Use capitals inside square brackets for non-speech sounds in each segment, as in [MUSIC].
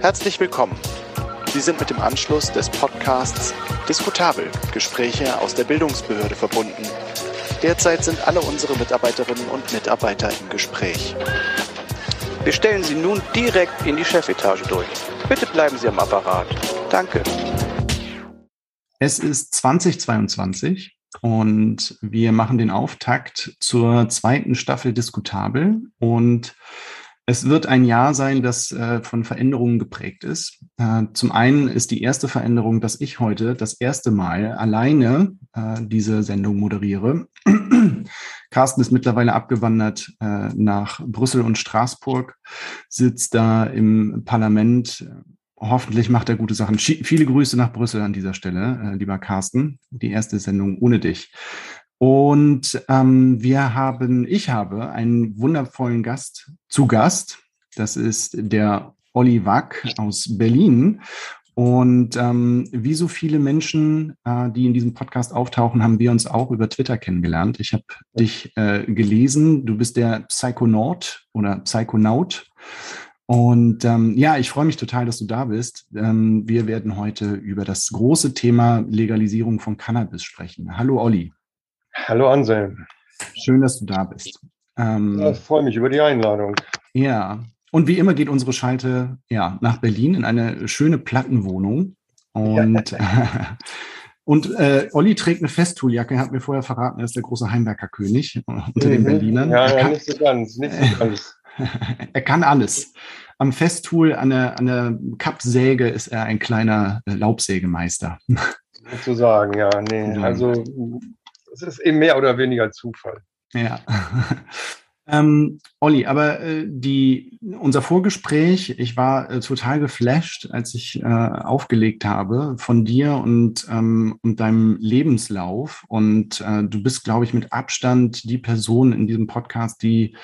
Herzlich willkommen. Sie sind mit dem Anschluss des Podcasts Diskutabel Gespräche aus der Bildungsbehörde verbunden. Derzeit sind alle unsere Mitarbeiterinnen und Mitarbeiter im Gespräch. Wir stellen Sie nun direkt in die Chefetage durch. Bitte bleiben Sie am Apparat. Danke. Es ist 2022 und wir machen den Auftakt zur zweiten Staffel Diskutabel und es wird ein Jahr sein, das äh, von Veränderungen geprägt ist. Äh, zum einen ist die erste Veränderung, dass ich heute das erste Mal alleine äh, diese Sendung moderiere. [CLEARS THROAT] Carsten ist mittlerweile abgewandert äh, nach Brüssel und Straßburg, sitzt da im Parlament. Hoffentlich macht er gute Sachen. Viele Grüße nach Brüssel an dieser Stelle, äh, lieber Carsten. Die erste Sendung ohne dich. Und ähm, wir haben, ich habe einen wundervollen Gast zu Gast. Das ist der Olli Wack aus Berlin. Und ähm, wie so viele Menschen, äh, die in diesem Podcast auftauchen, haben wir uns auch über Twitter kennengelernt. Ich habe dich äh, gelesen. Du bist der Psychonaut oder Psychonaut. Und ähm, ja, ich freue mich total, dass du da bist. Ähm, wir werden heute über das große Thema Legalisierung von Cannabis sprechen. Hallo Olli. Hallo Anselm. Schön, dass du da bist. Ähm, ja, ich freue mich über die Einladung. Ja, und wie immer geht unsere Schalte ja, nach Berlin in eine schöne Plattenwohnung. Und, ja. [LAUGHS] und äh, Olli trägt eine Festuhljacke, hat mir vorher verraten, er ist der große Heimwerkerkönig unter mhm. den Berlinern. Ja, ja, nicht so ganz, nicht so [LAUGHS] ganz. er kann alles. Am Festool, an der, an der Kappsäge ist er ein kleiner äh, Laubsägemeister. Sozusagen, ja. Nee, also es ist eben mehr oder weniger Zufall. Ja. [LAUGHS] Ähm, Olli, aber äh, die, unser Vorgespräch, ich war äh, total geflasht, als ich äh, aufgelegt habe von dir und, ähm, und deinem Lebenslauf. Und äh, du bist, glaube ich, mit Abstand die Person in diesem Podcast, die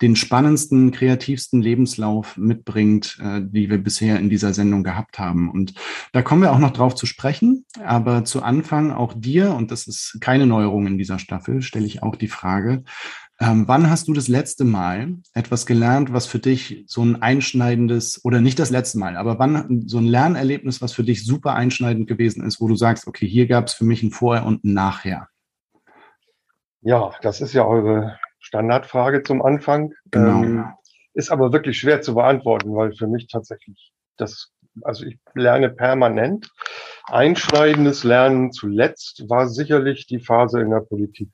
den spannendsten, kreativsten Lebenslauf mitbringt, äh, die wir bisher in dieser Sendung gehabt haben. Und da kommen wir auch noch drauf zu sprechen. Aber zu Anfang auch dir, und das ist keine Neuerung in dieser Staffel, stelle ich auch die Frage, ähm, wann hast du das letzte Mal etwas gelernt, was für dich so ein einschneidendes, oder nicht das letzte Mal, aber wann so ein Lernerlebnis, was für dich super einschneidend gewesen ist, wo du sagst, okay, hier gab es für mich ein Vorher und ein Nachher? Ja, das ist ja eure Standardfrage zum Anfang. Genau. Ähm, ist aber wirklich schwer zu beantworten, weil für mich tatsächlich das, also ich lerne permanent. Einschneidendes Lernen zuletzt war sicherlich die Phase in der Politik.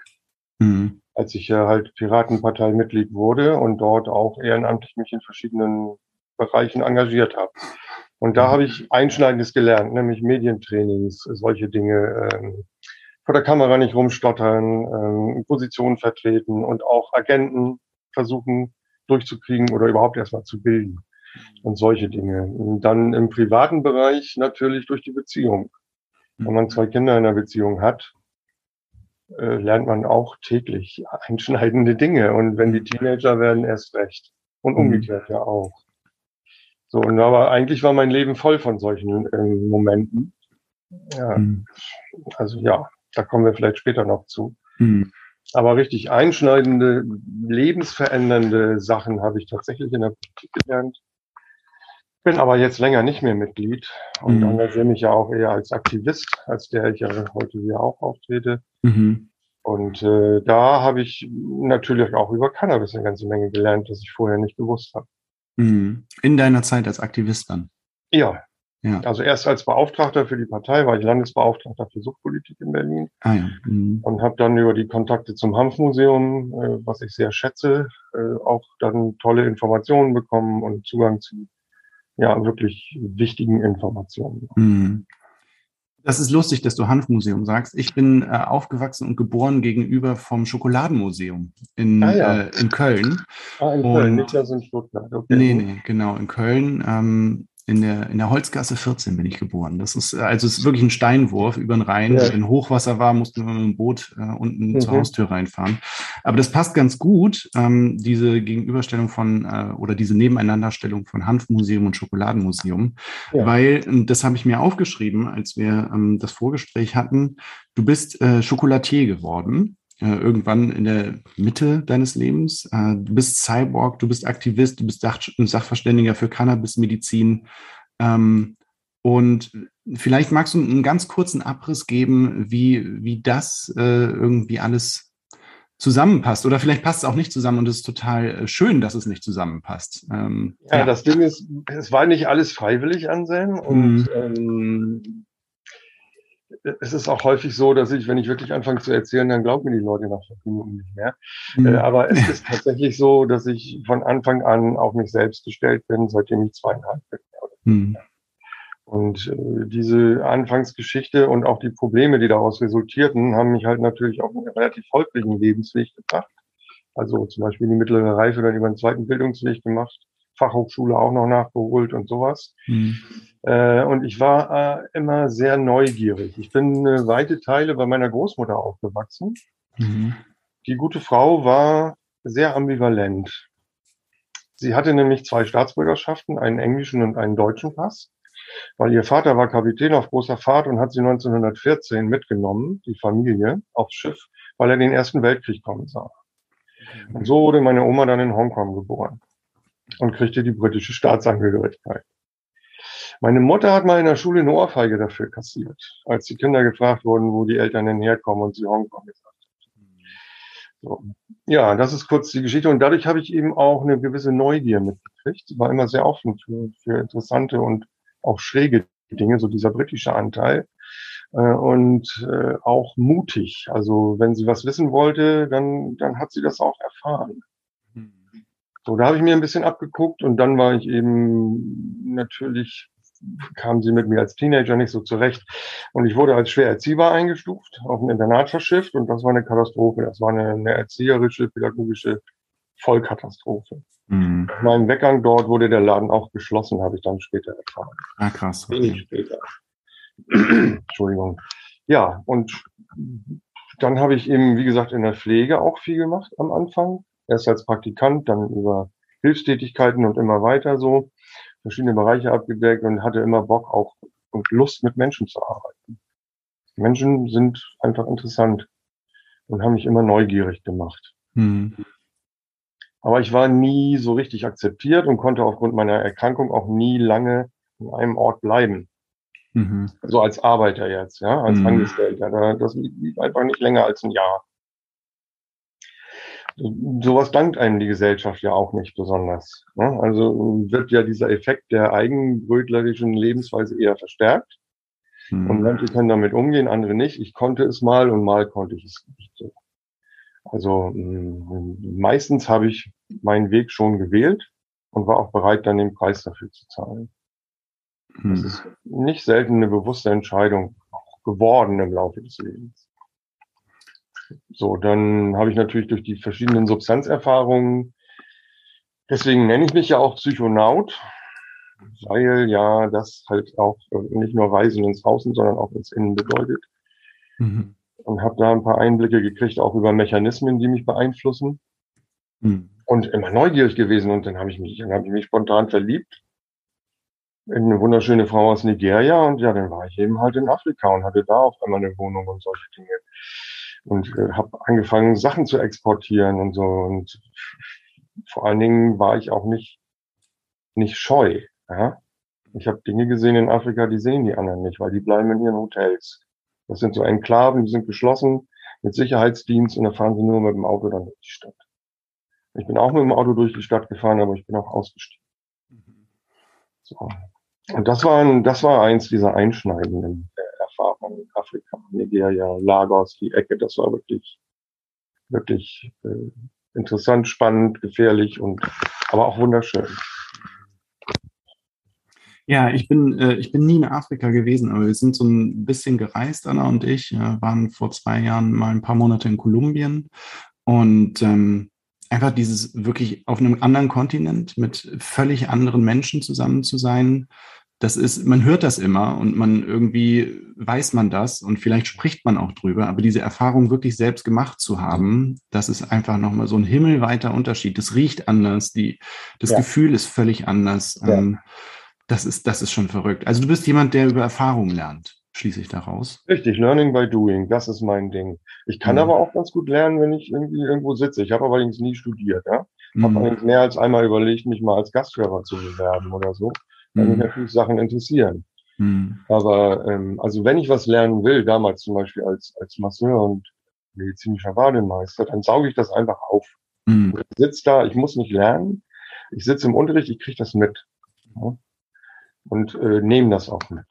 Mhm als ich ja halt Piratenpartei-Mitglied wurde und dort auch ehrenamtlich mich in verschiedenen Bereichen engagiert habe. Und da habe ich Einschneidendes gelernt, nämlich Medientrainings, solche Dinge, ähm, vor der Kamera nicht rumstottern, ähm, Positionen vertreten und auch Agenten versuchen durchzukriegen oder überhaupt erstmal zu bilden und solche Dinge. Und dann im privaten Bereich natürlich durch die Beziehung. Wenn man zwei Kinder in der Beziehung hat, äh, lernt man auch täglich einschneidende Dinge. Und wenn die Teenager werden, erst recht. Und mhm. umgekehrt ja auch. So, und aber eigentlich war mein Leben voll von solchen äh, Momenten. Ja, mhm. also ja, da kommen wir vielleicht später noch zu. Mhm. Aber richtig einschneidende, lebensverändernde Sachen habe ich tatsächlich in der Politik gelernt. Bin aber jetzt länger nicht mehr Mitglied und mhm. engagiere mich ja auch eher als Aktivist, als der ich ja heute hier auch auftrete. Mhm. Und äh, da habe ich natürlich auch über Cannabis eine ganze Menge gelernt, das ich vorher nicht gewusst habe. Mhm. In deiner Zeit als Aktivist dann? Ja. ja. Also erst als Beauftragter für die Partei war ich Landesbeauftragter für Suchtpolitik in Berlin. Ah, ja. Mhm. Und habe dann über die Kontakte zum Hanfmuseum, äh, was ich sehr schätze, äh, auch dann tolle Informationen bekommen und Zugang zu ja wirklich wichtigen Informationen. Mhm. Das ist lustig, dass du Hanfmuseum sagst. Ich bin äh, aufgewachsen und geboren gegenüber vom Schokoladenmuseum in, ah, ja. äh, in Köln. Ah, in Köln, nicht das in Stuttgart. Okay. Nee, nee, genau, in Köln. Ähm, in der, in der Holzgasse 14 bin ich geboren. Das ist, also es ist wirklich ein Steinwurf über den Rhein. Ja. Wenn Hochwasser war, mussten wir mit dem Boot äh, unten mhm. zur Haustür reinfahren. Aber das passt ganz gut, ähm, diese Gegenüberstellung von äh, oder diese Nebeneinanderstellung von Hanfmuseum und Schokoladenmuseum. Ja. Weil, das habe ich mir aufgeschrieben, als wir ähm, das Vorgespräch hatten, du bist äh, Schokolatier geworden äh, irgendwann in der Mitte deines Lebens. Äh, du bist Cyborg, du bist Aktivist, du bist Sach Sachverständiger für Cannabismedizin. Ähm, und vielleicht magst du einen ganz kurzen Abriss geben, wie, wie das äh, irgendwie alles zusammenpasst. Oder vielleicht passt es auch nicht zusammen und es ist total äh, schön, dass es nicht zusammenpasst. Ähm, ja, ja, das Ding ist, es war nicht alles freiwillig, Anselm. Und mhm. ähm, es ist auch häufig so, dass ich, wenn ich wirklich anfange zu erzählen, dann glauben mir die Leute nach fünf Minuten nicht mehr. Mhm. Äh, aber es [LAUGHS] ist tatsächlich so, dass ich von Anfang an auf mich selbst gestellt bin, seitdem ich zweieinhalb bin. Mhm. Und äh, diese Anfangsgeschichte und auch die Probleme, die daraus resultierten, haben mich halt natürlich auch einen relativ holprigen Lebensweg gebracht. Also zum Beispiel die mittlere Reife dann über einen zweiten Bildungsweg gemacht, Fachhochschule auch noch nachgeholt und sowas. Mhm. Äh, und ich war äh, immer sehr neugierig. Ich bin äh, weite Teile bei meiner Großmutter aufgewachsen. Mhm. Die gute Frau war sehr ambivalent. Sie hatte nämlich zwei Staatsbürgerschaften, einen englischen und einen deutschen Pass weil ihr Vater war Kapitän auf großer Fahrt und hat sie 1914 mitgenommen, die Familie, aufs Schiff, weil er den Ersten Weltkrieg kommen sah. Und so wurde meine Oma dann in Hongkong geboren und kriegte die britische Staatsangehörigkeit. Meine Mutter hat mal in der Schule eine Ohrfeige dafür kassiert, als die Kinder gefragt wurden, wo die Eltern denn herkommen und sie Hongkong gesagt haben. So. Ja, das ist kurz die Geschichte und dadurch habe ich eben auch eine gewisse Neugier mitgekriegt. Ich war immer sehr offen für, für interessante und auch schräge Dinge, so dieser britische Anteil. Äh, und äh, auch mutig. Also wenn sie was wissen wollte, dann, dann hat sie das auch erfahren. So, da habe ich mir ein bisschen abgeguckt und dann war ich eben natürlich kam sie mit mir als Teenager nicht so zurecht. Und ich wurde als schwer erziehbar eingestuft, auf ein Internat verschifft und das war eine Katastrophe. Das war eine, eine erzieherische, pädagogische Vollkatastrophe. Mhm. Meinem Weggang dort wurde der Laden auch geschlossen, habe ich dann später erfahren. Ah, krass. Okay. Wenig später. [CLEARS THROAT] Entschuldigung. Ja, und dann habe ich eben, wie gesagt, in der Pflege auch viel gemacht am Anfang. Erst als Praktikant, dann über Hilfstätigkeiten und immer weiter so. Verschiedene Bereiche abgedeckt und hatte immer Bock auch und Lust mit Menschen zu arbeiten. Menschen sind einfach interessant und haben mich immer neugierig gemacht. Mhm. Aber ich war nie so richtig akzeptiert und konnte aufgrund meiner Erkrankung auch nie lange in einem Ort bleiben. Mhm. So als Arbeiter jetzt, ja, als mhm. Angestellter. Das lief einfach nicht länger als ein Jahr. Sowas dankt einem die Gesellschaft ja auch nicht besonders. Ne? Also wird ja dieser Effekt der eigenbrötlerischen Lebensweise eher verstärkt. Mhm. Und manche können damit umgehen, andere nicht. Ich konnte es mal und mal konnte ich es nicht so. Also mm, meistens habe ich meinen Weg schon gewählt und war auch bereit, dann den Preis dafür zu zahlen. Hm. Das ist nicht selten eine bewusste Entscheidung geworden im Laufe des Lebens. So, dann habe ich natürlich durch die verschiedenen Substanzerfahrungen, deswegen nenne ich mich ja auch Psychonaut, weil ja das halt auch nicht nur Reisen ins Außen, sondern auch ins Innen bedeutet. Mhm und habe da ein paar Einblicke gekriegt, auch über Mechanismen, die mich beeinflussen. Mhm. Und immer neugierig gewesen und dann habe ich mich, dann habe ich mich spontan verliebt in eine wunderschöne Frau aus Nigeria und ja, dann war ich eben halt in Afrika und hatte da auf einmal eine Wohnung und solche Dinge und äh, habe angefangen Sachen zu exportieren und so und vor allen Dingen war ich auch nicht nicht scheu. Ja? Ich habe Dinge gesehen in Afrika, die sehen die anderen nicht, weil die bleiben in ihren Hotels. Das sind so Enklaven, die sind geschlossen mit Sicherheitsdienst und da fahren sie nur mit dem Auto dann durch die Stadt. Ich bin auch mit dem Auto durch die Stadt gefahren, aber ich bin auch ausgestiegen. So. Und das war, das war eins dieser einschneidenden Erfahrungen Afrika, Nigeria, Lagos, die Ecke. Das war wirklich, wirklich äh, interessant, spannend, gefährlich und aber auch wunderschön. Ja, ich bin, äh, ich bin nie in Afrika gewesen, aber wir sind so ein bisschen gereist, Anna und ich, äh, waren vor zwei Jahren mal ein paar Monate in Kolumbien und ähm, einfach dieses wirklich auf einem anderen Kontinent mit völlig anderen Menschen zusammen zu sein, das ist, man hört das immer und man irgendwie weiß man das und vielleicht spricht man auch drüber, aber diese Erfahrung wirklich selbst gemacht zu haben, das ist einfach nochmal so ein himmelweiter Unterschied. Das riecht anders, die, das ja. Gefühl ist völlig anders. Ja. Ähm, das ist, das ist schon verrückt. Also du bist jemand, der über Erfahrung lernt, schließe ich daraus. Richtig, Learning by Doing, das ist mein Ding. Ich kann mhm. aber auch ganz gut lernen, wenn ich irgendwie irgendwo sitze. Ich habe allerdings nie studiert, ja. Mhm. Habe allerdings mehr als einmal überlegt, mich mal als Gasthörer zu bewerben oder so. Weil mich natürlich Sachen interessieren. Mhm. Aber ähm, also wenn ich was lernen will, damals zum Beispiel als, als Masseur und medizinischer Bademeister, dann sauge ich das einfach auf. Mhm. Ich sitze da, ich muss nicht lernen. Ich sitze im Unterricht, ich kriege das mit. Ja? Und äh, nehme das auch mit.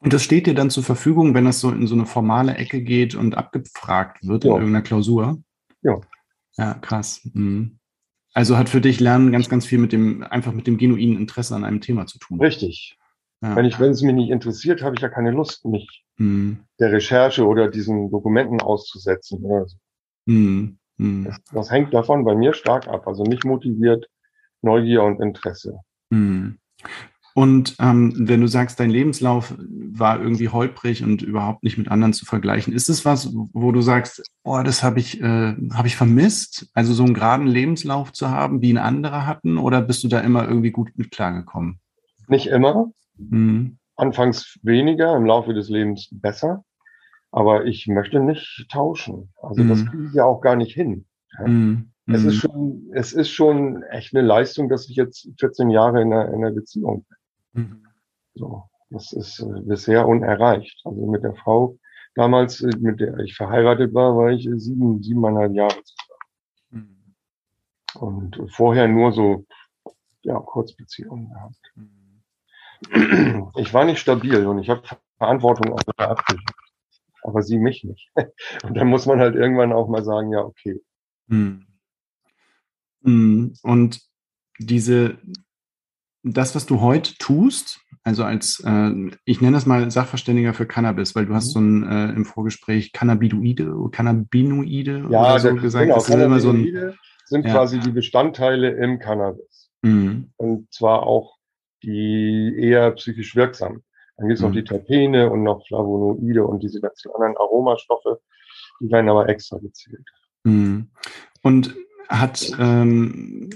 Und das steht dir dann zur Verfügung, wenn das so in so eine formale Ecke geht und abgefragt wird ja. in irgendeiner Klausur? Ja. Ja, krass. Mhm. Also hat für dich Lernen ganz, ganz viel mit dem, einfach mit dem genuinen Interesse an einem Thema zu tun. Richtig. Ja. Wenn ich, wenn es mich nicht interessiert, habe ich ja keine Lust, mich mhm. der Recherche oder diesen Dokumenten auszusetzen oder so. Mhm. Mhm. Das, das, hängt davon bei mir stark ab. Also mich motiviert Neugier und Interesse. Und ähm, wenn du sagst, dein Lebenslauf war irgendwie holprig und überhaupt nicht mit anderen zu vergleichen, ist es was, wo du sagst, oh, das habe ich, äh, hab ich vermisst? Also so einen geraden Lebenslauf zu haben, wie ein anderer hatten, oder bist du da immer irgendwie gut mit klargekommen? Nicht immer. Mhm. Anfangs weniger, im Laufe des Lebens besser. Aber ich möchte nicht tauschen. Also mhm. das kriege ich ja auch gar nicht hin. Ja? Mhm. Es ist mhm. schon, es ist schon echt eine Leistung, dass ich jetzt 14 Jahre in einer, in einer Beziehung bin. Mhm. So, das ist äh, bisher unerreicht. Also mit der Frau damals, äh, mit der ich verheiratet war, war ich äh, sieben, siebeneinhalb Jahre zusammen. Mhm. Und vorher nur so, ja, Kurzbeziehungen gehabt. Mhm. Ich war nicht stabil und ich habe Verantwortung auch abgelegt. Aber sie mich nicht. [LAUGHS] Und dann muss man halt irgendwann auch mal sagen, ja, okay. Mhm. mhm. Und diese, das, was du heute tust, also als, äh, ich nenne das mal Sachverständiger für Cannabis, weil du hast mhm. so ein äh, im Vorgespräch Cannabinoide, Cannabinoide ja, oder so gesagt. Genau, das ist immer so ein, sind ja. quasi die Bestandteile im Cannabis. Mhm. Und zwar auch die eher psychisch wirksam. Dann gibt es mhm. noch die Terpene und noch Flavonoide und diese ganzen anderen Aromastoffe, die werden aber extra gezählt. Mhm. Und hat ähm,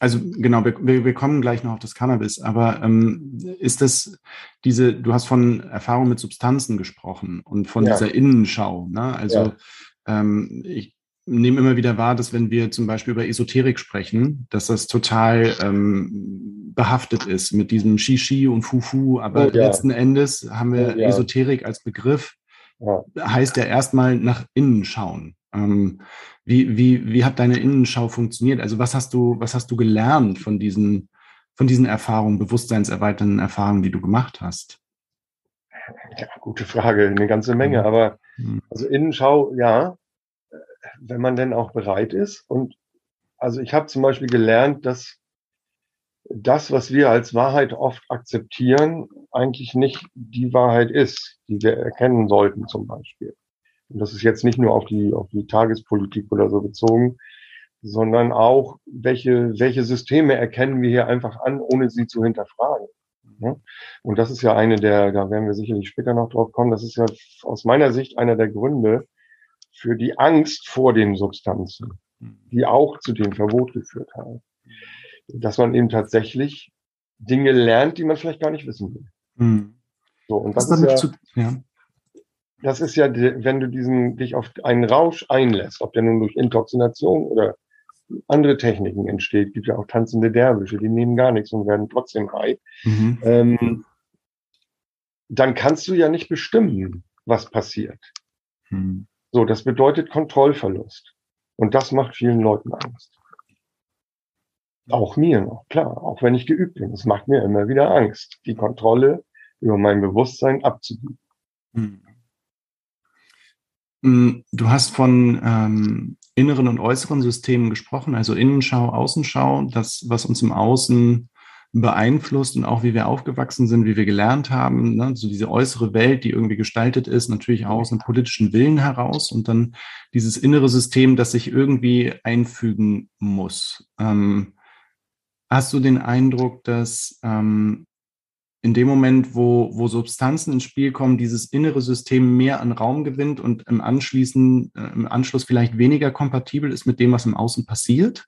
also genau, wir, wir kommen gleich noch auf das Cannabis, aber ähm, ist das diese, du hast von Erfahrung mit Substanzen gesprochen und von ja. dieser Innenschau, ne? Also ja. ähm, ich nehme immer wieder wahr, dass wenn wir zum Beispiel über Esoterik sprechen, dass das total ähm, behaftet ist mit diesem Shishi und Fufu, aber oh, ja. letzten Endes haben wir oh, Esoterik als Begriff, heißt ja erstmal nach innen schauen. Ähm, wie, wie, wie hat deine Innenschau funktioniert? Also was hast du, was hast du gelernt von diesen, von diesen Erfahrungen, bewusstseinserweiternden Erfahrungen, die du gemacht hast? Ja, gute Frage, eine ganze Menge. Aber mhm. also Innenschau, ja, wenn man denn auch bereit ist. Und also ich habe zum Beispiel gelernt, dass das, was wir als Wahrheit oft akzeptieren, eigentlich nicht die Wahrheit ist, die wir erkennen sollten zum Beispiel. Und das ist jetzt nicht nur auf die, auf die Tagespolitik oder so bezogen, sondern auch, welche, welche Systeme erkennen wir hier einfach an, ohne sie zu hinterfragen. Und das ist ja eine der, da werden wir sicherlich später noch drauf kommen, das ist ja aus meiner Sicht einer der Gründe für die Angst vor den Substanzen, die auch zu dem Verbot geführt haben. Dass man eben tatsächlich Dinge lernt, die man vielleicht gar nicht wissen will. Mhm. So, und das, das ist ja, zu, ja, das ist ja, wenn du diesen, dich auf einen Rausch einlässt, ob der nun durch Intoxination oder andere Techniken entsteht, gibt ja auch tanzende Derwische, die nehmen gar nichts und werden trotzdem high, mhm. ähm, dann kannst du ja nicht bestimmen, was passiert. Mhm. So, das bedeutet Kontrollverlust. Und das macht vielen Leuten Angst. Auch mir noch, klar, auch wenn ich geübt bin. Es macht mir immer wieder Angst, die Kontrolle über mein Bewusstsein abzugeben. Mhm. Mm, du hast von ähm, inneren und äußeren Systemen gesprochen, also Innenschau, Außenschau, das, was uns im Außen beeinflusst und auch wie wir aufgewachsen sind, wie wir gelernt haben, ne? so diese äußere Welt, die irgendwie gestaltet ist, natürlich auch aus einem politischen Willen heraus und dann dieses innere System, das sich irgendwie einfügen muss. Ähm, hast du den Eindruck, dass ähm, in dem Moment, wo, wo Substanzen ins Spiel kommen, dieses innere System mehr an Raum gewinnt und im, Anschließen, äh, im Anschluss vielleicht weniger kompatibel ist mit dem, was im Außen passiert?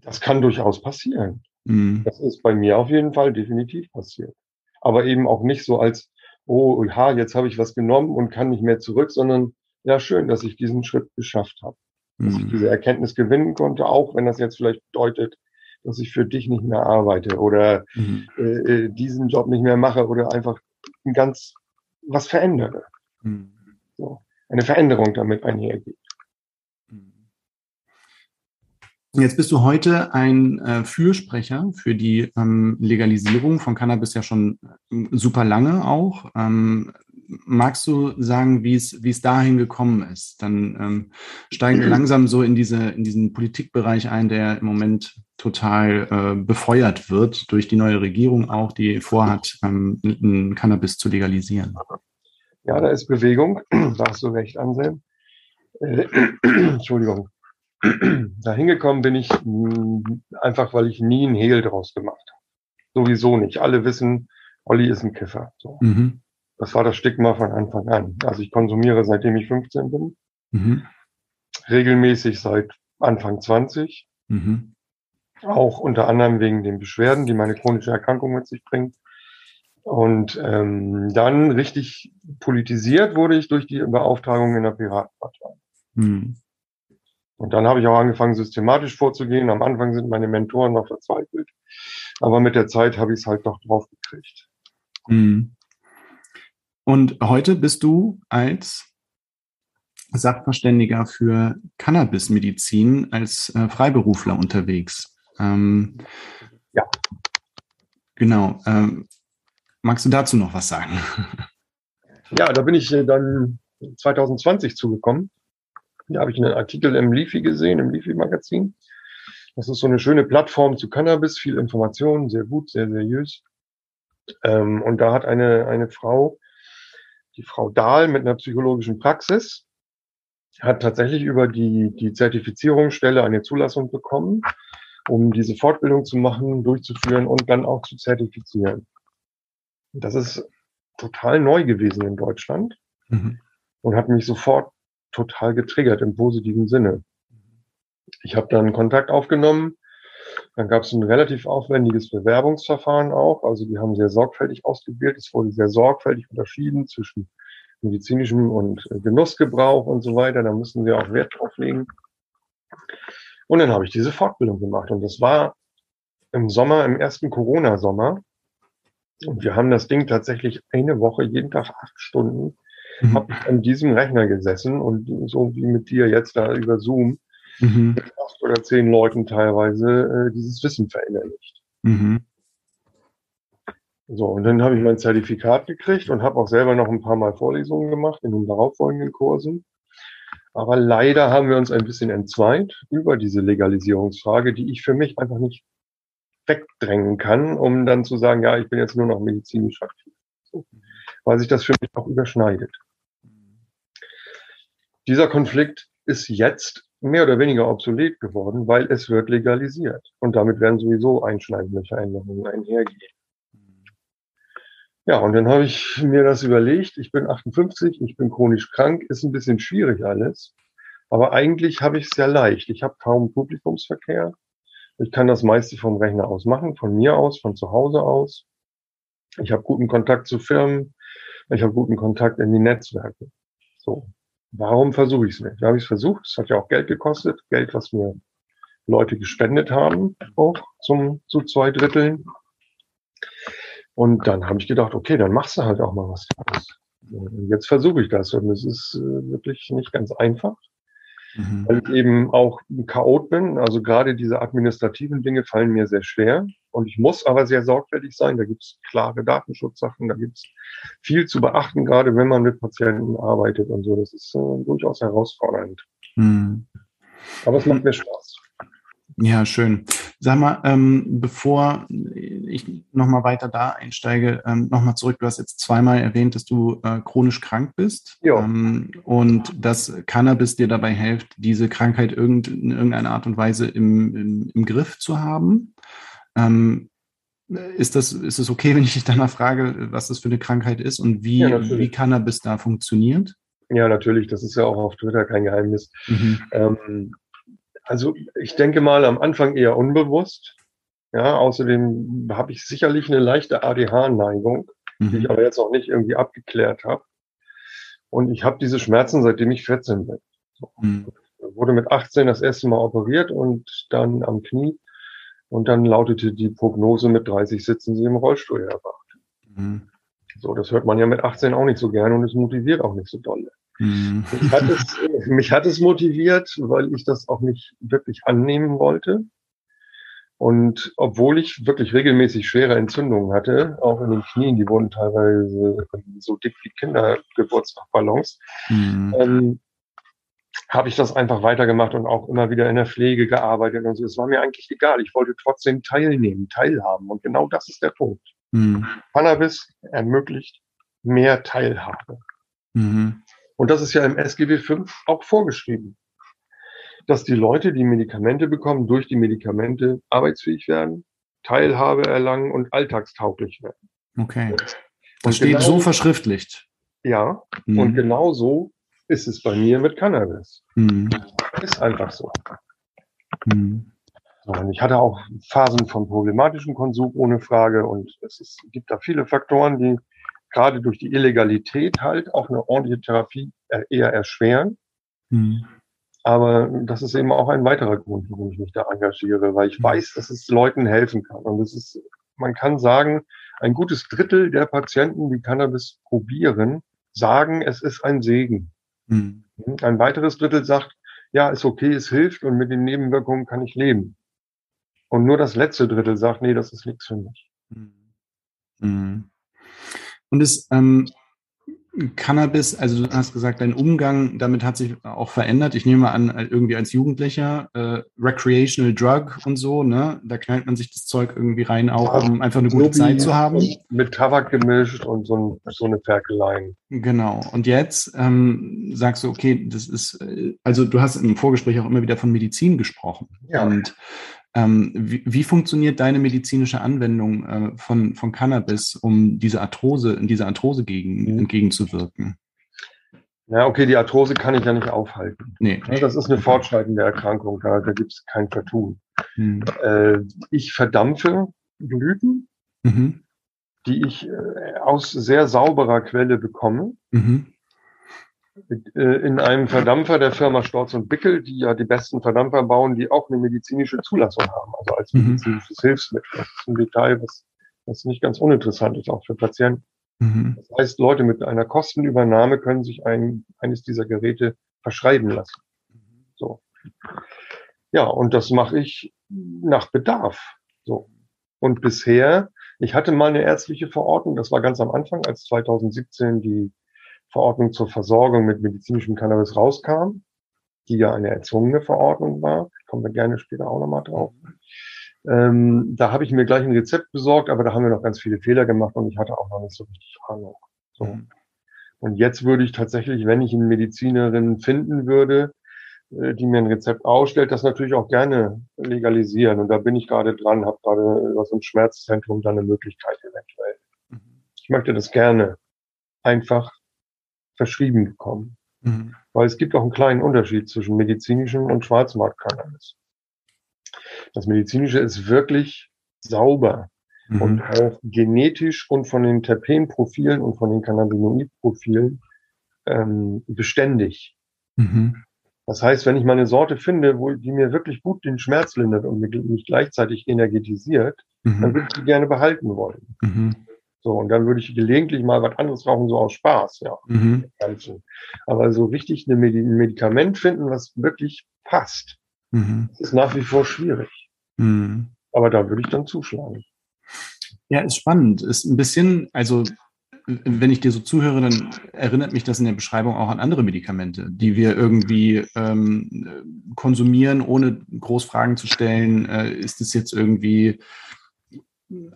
Das kann durchaus passieren. Mhm. Das ist bei mir auf jeden Fall definitiv passiert. Aber eben auch nicht so als, oh, ha, jetzt habe ich was genommen und kann nicht mehr zurück, sondern ja, schön, dass ich diesen Schritt geschafft habe. Dass ich mhm. diese Erkenntnis gewinnen konnte, auch wenn das jetzt vielleicht bedeutet, dass ich für dich nicht mehr arbeite oder mhm. äh, äh diesen Job nicht mehr mache oder einfach ein ganz was verändere. Mhm. So, eine Veränderung damit einhergeht. Jetzt bist du heute ein äh, Fürsprecher für die ähm, Legalisierung von Cannabis ja schon äh, super lange auch. Ähm, magst du sagen, wie es wie es dahin gekommen ist? Dann ähm, steigen wir langsam so in diese in diesen Politikbereich ein, der im Moment total äh, befeuert wird durch die neue Regierung auch, die vorhat, ähm, Cannabis zu legalisieren. Ja, da ist Bewegung. [CLEARS THROAT] Da hast du recht, Anselm. Äh, [CLEARS THROAT] Entschuldigung da hingekommen bin ich einfach, weil ich nie einen Hehl draus gemacht habe. Sowieso nicht. Alle wissen, Olli ist ein Kiffer. So. Mhm. Das war das Stigma von Anfang an. Also ich konsumiere seitdem ich 15 bin. Mhm. Regelmäßig seit Anfang 20. Mhm. Auch unter anderem wegen den Beschwerden, die meine chronische Erkrankung mit sich bringt. Und ähm, dann richtig politisiert wurde ich durch die Beauftragung in der Piratenpartei. Mhm. Und dann habe ich auch angefangen, systematisch vorzugehen. Am Anfang sind meine Mentoren noch verzweifelt. Aber mit der Zeit habe ich es halt doch drauf gekriegt. Mhm. Und heute bist du als Sachverständiger für Cannabismedizin als äh, Freiberufler unterwegs. Ähm, ja. Genau. Ähm, magst du dazu noch was sagen? [LAUGHS] Ja, da bin ich äh, dann 2020 zugekommen. Da habe ich einen Artikel im Leafy gesehen, im Leafy-Magazin. Das ist so eine schöne Plattform zu Cannabis, viel Informationen, sehr gut, sehr seriös. Ähm, und da hat eine, eine Frau, die Frau Dahl mit einer psychologischen Praxis, hat tatsächlich über die, die Zertifizierungsstelle eine Zulassung bekommen, um diese Fortbildung zu machen, durchzuführen und dann auch zu zertifizieren. Das ist total neu gewesen in Deutschland mhm. und hat mich sofort total getriggert im positiven Sinne. Ich habe dann Kontakt aufgenommen. Dann gab es ein relativ aufwendiges Bewerbungsverfahren auch. Also die haben sehr sorgfältig ausgewählt. Es wurde sehr sorgfältig unterschieden zwischen medizinischem und Genussgebrauch und so weiter. Da müssen wir auch Wert drauf legen. Und dann habe ich diese Fortbildung gemacht. Und das war im Sommer, im ersten Corona-Sommer. Und wir haben das Ding tatsächlich eine Woche, jeden Tag acht Stunden mhm. habe ich an diesem Rechner gesessen und so wie mit dir jetzt da über Zoom mhm. mit acht oder zehn Leuten teilweise äh, dieses Wissen verinnerlicht. Mhm. So, und dann habe ich mein Zertifikat gekriegt und habe auch selber noch ein paar Mal Vorlesungen gemacht in den darauffolgenden Kursen. Aber leider haben wir uns ein bisschen entzweit über diese Legalisierungsfrage, die ich für mich einfach nicht wegdrängen kann, um dann zu sagen, ja, ich bin jetzt nur noch medizinisch aktiv. So. Weil sich das für mich auch überschneidet. Dieser Konflikt ist jetzt mehr oder weniger obsolet geworden, weil es wird legalisiert. Und damit werden sowieso einschneidende Veränderungen einhergehen. Ja, und dann habe ich mir das überlegt. Ich bin 58, ich bin chronisch krank, ist ein bisschen schwierig alles. Aber eigentlich habe ich es sehr leicht. Ich habe kaum Publikumsverkehr. Ich kann das meiste vom Rechner aus machen, von mir aus, von zu Hause aus. Ich habe guten Kontakt zu Firmen. Ich habe guten Kontakt in die Netzwerke. So warum versuche ich es nicht? Da habe ich es versucht. Es hat ja auch Geld gekostet, Geld, was mir Leute gespendet haben, auch zum zu zwei Dritteln. Und dann habe ich gedacht, okay, dann machst du halt auch mal was. Und jetzt versuche ich das und es ist äh, wirklich nicht ganz einfach mhm. weil ich eben auch ein Chaot bin. Also gerade diese administrativen Dinge fallen mir sehr schwer. Und ich muss aber sehr sorgfältig sein. Da gibt es klare Datenschutzsachen, da gibt es viel zu beachten, gerade wenn man mit Patienten arbeitet und so. Das ist äh, durchaus herausfordernd. Mhm. Aber es macht mir Spaß. Ja, schön. Sag mal, ähm, bevor ich nochmal weiter da einsteige, ähm, nochmal zurück. Du hast jetzt zweimal erwähnt, dass du äh, chronisch krank bist ja. ähm, und dass Cannabis dir dabei hilft, diese Krankheit irgend, in irgendeiner Art und Weise im, im, im Griff zu haben. Ähm, ist das, ist es okay, [LAUGHS] wenn ich dich danach frage, was das für eine Krankheit ist und wie, ja, wie Cannabis da funktioniert? Ja, natürlich. Das ist ja auch auf Twitter kein Geheimnis. Mhm. Ähm, also ich denke mal am Anfang eher unbewusst. Ja, außerdem habe ich sicherlich eine leichte ADH-Neigung, mhm. die ich aber jetzt auch nicht irgendwie abgeklärt habe. Und ich habe diese Schmerzen, seitdem ich 14 bin. So. Mhm. Wurde mit 18 das erste Mal operiert und dann am Knie Und dann lautete die Prognose, mit 30 sitzen sie im Rollstuhl erwacht. Mhm. So, das hört man ja mit 18 auch nicht so gerne und es motiviert auch nicht so dolle. Mhm. Mich, hat es, [LAUGHS] mich hat es motiviert, weil ich das auch nicht wirklich annehmen wollte. Und obwohl ich wirklich regelmäßig schwere Entzündungen hatte, auch in den Knien, die wurden teilweise so dick wie Kindergeburtstagballons, mhm. ähm, habe ich das einfach weitergemacht und auch immer wieder in der Pflege gearbeitet und so. Es war mir eigentlich egal. Ich wollte trotzdem teilnehmen, teilhaben. Und genau das ist der Punkt. Mhm. Cannabis ermöglicht mehr Teilhabe. Mhm. Und das ist ja im SGB V auch vorgeschrieben, dass die Leute, die Medikamente bekommen, durch die Medikamente arbeitsfähig werden, Teilhabe erlangen und alltagstauglich werden. Okay. Das und steht genau, so verschriftlicht. Ja, mhm. und genau so ist es bei mir mit Cannabis. Mhm. Ist einfach so. Mhm. Und ich hatte auch Phasen von problematischem Konsum ohne Frage und es ist, gibt da viele Faktoren, die gerade durch die Illegalität halt auch eine ordentliche Therapie eher erschweren. Mhm. Aber das ist eben auch ein weiterer Grund, warum ich mich da engagiere, weil ich mhm. weiß, dass es Leuten helfen kann. Und es ist, man kann sagen, ein gutes Drittel der Patienten, die Cannabis probieren, sagen, es ist ein Segen. Mhm. Ein weiteres Drittel sagt, ja, ist okay, es hilft und mit den Nebenwirkungen kann ich leben. Und nur das letzte Drittel sagt, nee, das ist nichts für mich. Mhm. Und es ähm, Cannabis, also du hast gesagt, dein Umgang damit hat sich auch verändert. Ich nehme mal an, irgendwie als Jugendlicher, äh, Recreational Drug und so, ne? Da knallt man sich das Zeug irgendwie rein, auch um einfach eine gute so Zeit zu haben. Mit Tabak gemischt und so, ein, so eine Ferkeleien. Genau. Und jetzt ähm, sagst du, okay, das ist, äh, also du hast im Vorgespräch auch immer wieder von Medizin gesprochen. Ja. Und ähm, wie, wie, funktioniert deine medizinische Anwendung äh, von, von Cannabis, um diese Arthrose, in dieser Arthrose gegen, mhm. entgegenzuwirken? Ja, okay, die Arthrose kann ich ja nicht aufhalten. Nee. Das ist eine fortschreitende Erkrankung, da, da gibt es kein Vertun. Mhm. Äh, ich verdampfe Blüten, mhm. die ich äh, aus sehr sauberer Quelle bekomme. Mhm. Äh, in einem Verdampfer der Firma Storz und Bickel, die ja die besten Verdampfer bauen, die auch eine medizinische Zulassung haben, also als mhm. medizinisches mhm. Hilfsmittel. Das ist ein Detail, was, was nicht ganz uninteressant ist, auch für Patienten. Mhm. Das heißt, Leute mit einer Kostenübernahme können sich ein, eines dieser Geräte verschreiben lassen. So. Ja, und das mache ich nach Bedarf. So. Und bisher, ich hatte mal eine ärztliche Verordnung, das war ganz am Anfang, als 2017 die Verordnung zur Versorgung mit medizinischem Cannabis rauskam, die ja eine erzwungene Verordnung war. Kommen wir gerne später auch nochmal drauf. Ähm, da habe ich mir gleich ein Rezept besorgt, aber da haben wir noch ganz viele Fehler gemacht und ich hatte auch noch nicht so richtig Ahnung. So. Mhm. Und jetzt würde ich tatsächlich, wenn ich eine Medizinerin finden würde, äh, die mir ein Rezept ausstellt, das natürlich auch gerne legalisieren. Und da bin ich gerade dran, habe gerade über so ein Schmerzzentrum dann eine Möglichkeit eventuell. Mhm. Ich möchte das gerne einfach verschrieben bekommen. Mhm. Weil es gibt auch einen kleinen Unterschied zwischen medizinischem und Schwarzmarkt-Cannabis. Das medizinische ist wirklich sauber mhm. und auch genetisch und von den Terpenprofilen und von den Cannabinoidprofilen ähm, beständig. Mhm. Das heißt, wenn ich mal eine Sorte finde, wo die mir wirklich gut den Schmerz lindert und mich gleichzeitig energetisiert, mhm. dann würde ich die gerne behalten wollen. Mhm. So, und dann würde ich gelegentlich mal was anderes rauchen, so aus Spaß, ja. Mhm. Aber so richtig ein Medikament finden, was wirklich passt, mhm. ist nach wie vor schwierig. Mhm. Aber da würde ich dann zuschlagen. Ja, ist spannend. Ist ein bisschen, also wenn ich dir so zuhöre, dann erinnert mich das in der Beschreibung auch an andere Medikamente, die wir irgendwie ähm, konsumieren, ohne Großfragen zu stellen. Äh, ist es jetzt irgendwie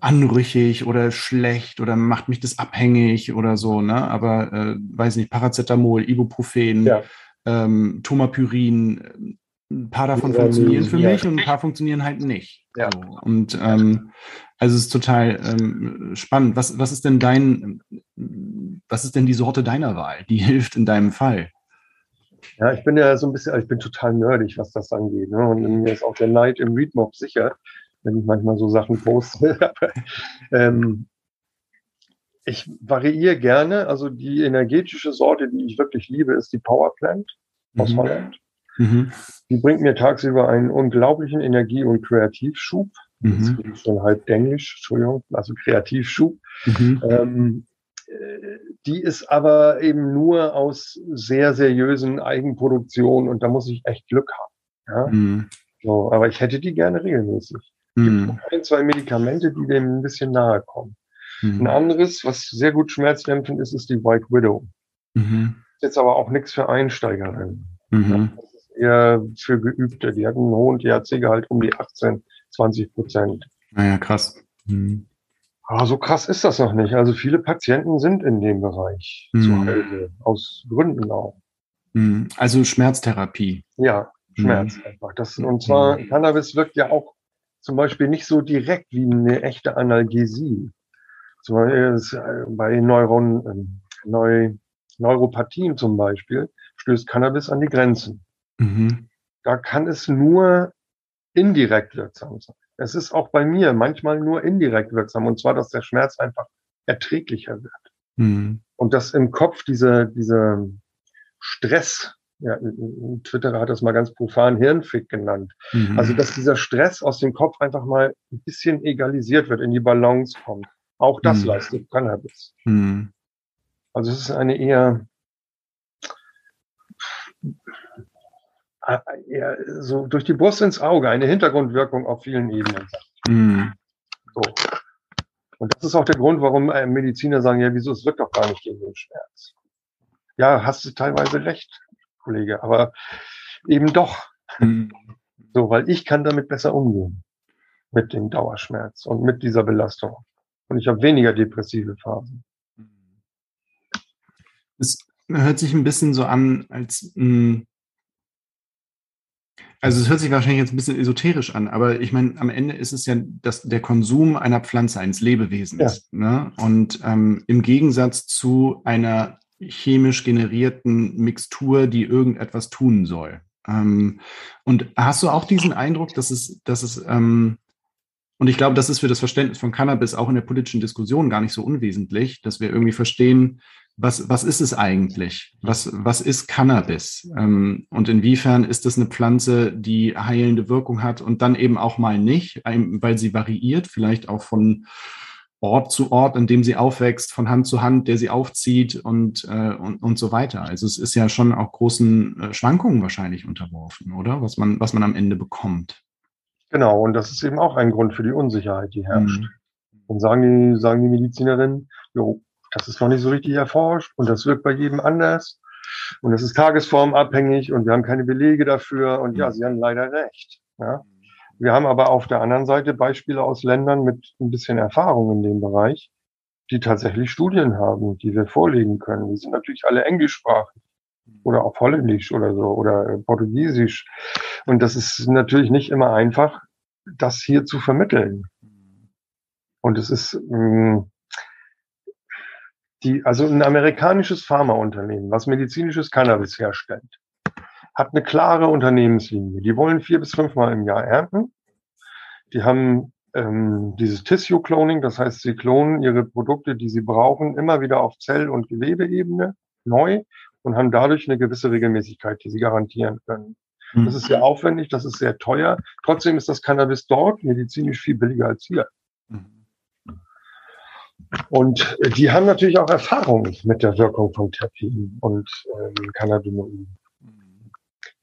anrüchig oder schlecht oder macht mich das abhängig oder so, ne? Aber äh, weiß nicht, Paracetamol, Ibuprofen, ja. ähm, Tomapyrin, ein paar davon ja, funktionieren für ja. mich und ein paar funktionieren halt nicht. Ja. So. Und ähm, also es ist total ähm, spannend. Was, was ist denn dein, was ist denn die Sorte deiner Wahl, die [LAUGHS] hilft in deinem Fall? Ja, ich bin ja so ein bisschen, ich bin total nerdig, was das angeht. Ne? Und mir ist auch der Neid im Readmob sicher wenn ich manchmal so Sachen poste. [LAUGHS] ähm, ich variiere gerne. Also die energetische Sorte, die ich wirklich liebe, ist die Power Plant aus mhm. Holland. Mhm. Die bringt mir tagsüber einen unglaublichen Energie- und Kreativschub. Mhm. Das ist schon halb Englisch, Entschuldigung, also Kreativschub. Mhm. Ähm, die ist aber eben nur aus sehr seriösen Eigenproduktionen und da muss ich echt Glück haben. Ja? Mhm. So, aber ich hätte die gerne regelmäßig. Es gibt mhm. ein, zwei Medikamente, die dem ein bisschen nahe kommen. Mhm. Ein anderes, was sehr gut schmerzdämpfend ist, ist die White Widow. Mhm. Ist jetzt aber auch nichts für Einsteigerinnen. Mhm. Das ist eher für Geübte. Die hatten einen hohen THC-Gehalt um die 18, 20 Prozent. Naja, ah krass. Mhm. Aber so krass ist das noch nicht. Also viele Patienten sind in dem Bereich mhm. zu Hause, aus Gründen auch. Mhm. Also Schmerztherapie. Ja, Schmerz mhm. einfach. Das, und zwar, mhm. Cannabis wirkt ja auch zum Beispiel nicht so direkt wie eine echte Analgesie. Zum Beispiel äh, bei Neuron, ähm, Neu, Neuropathien zum Beispiel stößt Cannabis an die Grenzen. Mhm. Da kann es nur indirekt wirksam sein. Es ist auch bei mir manchmal nur indirekt wirksam, und zwar, dass der Schmerz einfach erträglicher wird. Mhm. Und dass im Kopf diese, diese Stress, ja, Twitter hat das mal ganz profan Hirnfick genannt. Mhm. Also, dass dieser Stress aus dem Kopf einfach mal ein bisschen egalisiert wird, in die Balance kommt. Auch das mhm. leistet Cannabis. Mhm. Also, es ist eine eher, eher so durch die Brust ins Auge, eine Hintergrundwirkung auf vielen Ebenen. Mhm. So. Und das ist auch der Grund, warum äh, Mediziner sagen, ja, wieso, es wirkt doch gar nicht gegen den Schmerz. Ja, hast du teilweise recht, Kollege, aber eben doch. Mhm. So, weil ich kann damit besser umgehen. Mit dem Dauerschmerz und mit dieser Belastung. Und ich habe weniger depressive Phasen. Es hört sich ein bisschen so an, als mh, hm, also es hört sich wahrscheinlich jetzt ein bisschen esoterisch an, aber ich meine, am Ende ist es ja das, der Konsum einer Pflanze, eines Lebewesens. Ja. Ne? Und ähm, im Gegensatz zu einer chemisch generierten Mixtur, die irgendetwas tun soll. Ähm, und hast du auch diesen Eindruck, dass es, dass es ähm, und ich glaube, das ist für das Verständnis von Cannabis auch in der politischen Diskussion gar nicht so unwesentlich, dass wir irgendwie verstehen, was, was ist es eigentlich? Was, was ist Cannabis? Ähm, und inwiefern ist es eine Pflanze, die heilende Wirkung hat und dann eben auch mal nicht, weil sie variiert, vielleicht auch von Ort zu Ort, an dem sie aufwächst, von Hand zu Hand, der sie aufzieht und, äh, und, und so weiter. Also es ist ja schon auch großen äh, Schwankungen wahrscheinlich unterworfen, oder? Was man, was man am Ende bekommt. Genau, und das ist eben auch ein Grund für die Unsicherheit, die herrscht. Mhm. Und sagen die, sagen die Medizinerinnen, jo, das ist noch nicht so richtig erforscht und das wirkt bei jedem anders. Und es ist tagesformabhängig und wir haben keine Belege dafür. Und ja, mhm. sie haben leider recht. Ja. Wir haben aber auf der anderen Seite Beispiele aus Ländern mit ein bisschen Erfahrung in dem Bereich, die tatsächlich Studien haben, die wir vorlegen können. Die sind natürlich alle englischsprachig oder auch holländisch oder so oder äh, portugiesisch. Und das ist natürlich nicht immer einfach, das hier zu vermitteln. Und es ist, mh, mm, die, also ein amerikanisches Pharmaunternehmen, was medizinisches Cannabis herstellt, hat eine klare Unternehmenslinie. Die wollen vier bis fünfmal im Jahr ernten. Die haben ähm, dieses Tissue Cloning, das heißt, sie klonen ihre Produkte, die sie brauchen, immer wieder auf Zell- und Gewebeebene neu und haben dadurch eine gewisse Regelmäßigkeit, die sie garantieren können. Das ist sehr aufwendig, das ist sehr teuer. Trotzdem ist das Cannabis dort medizinisch viel billiger als hier. Und die haben natürlich auch Erfahrung mit der Wirkung von Terpin und ähm, Cannabinoiden.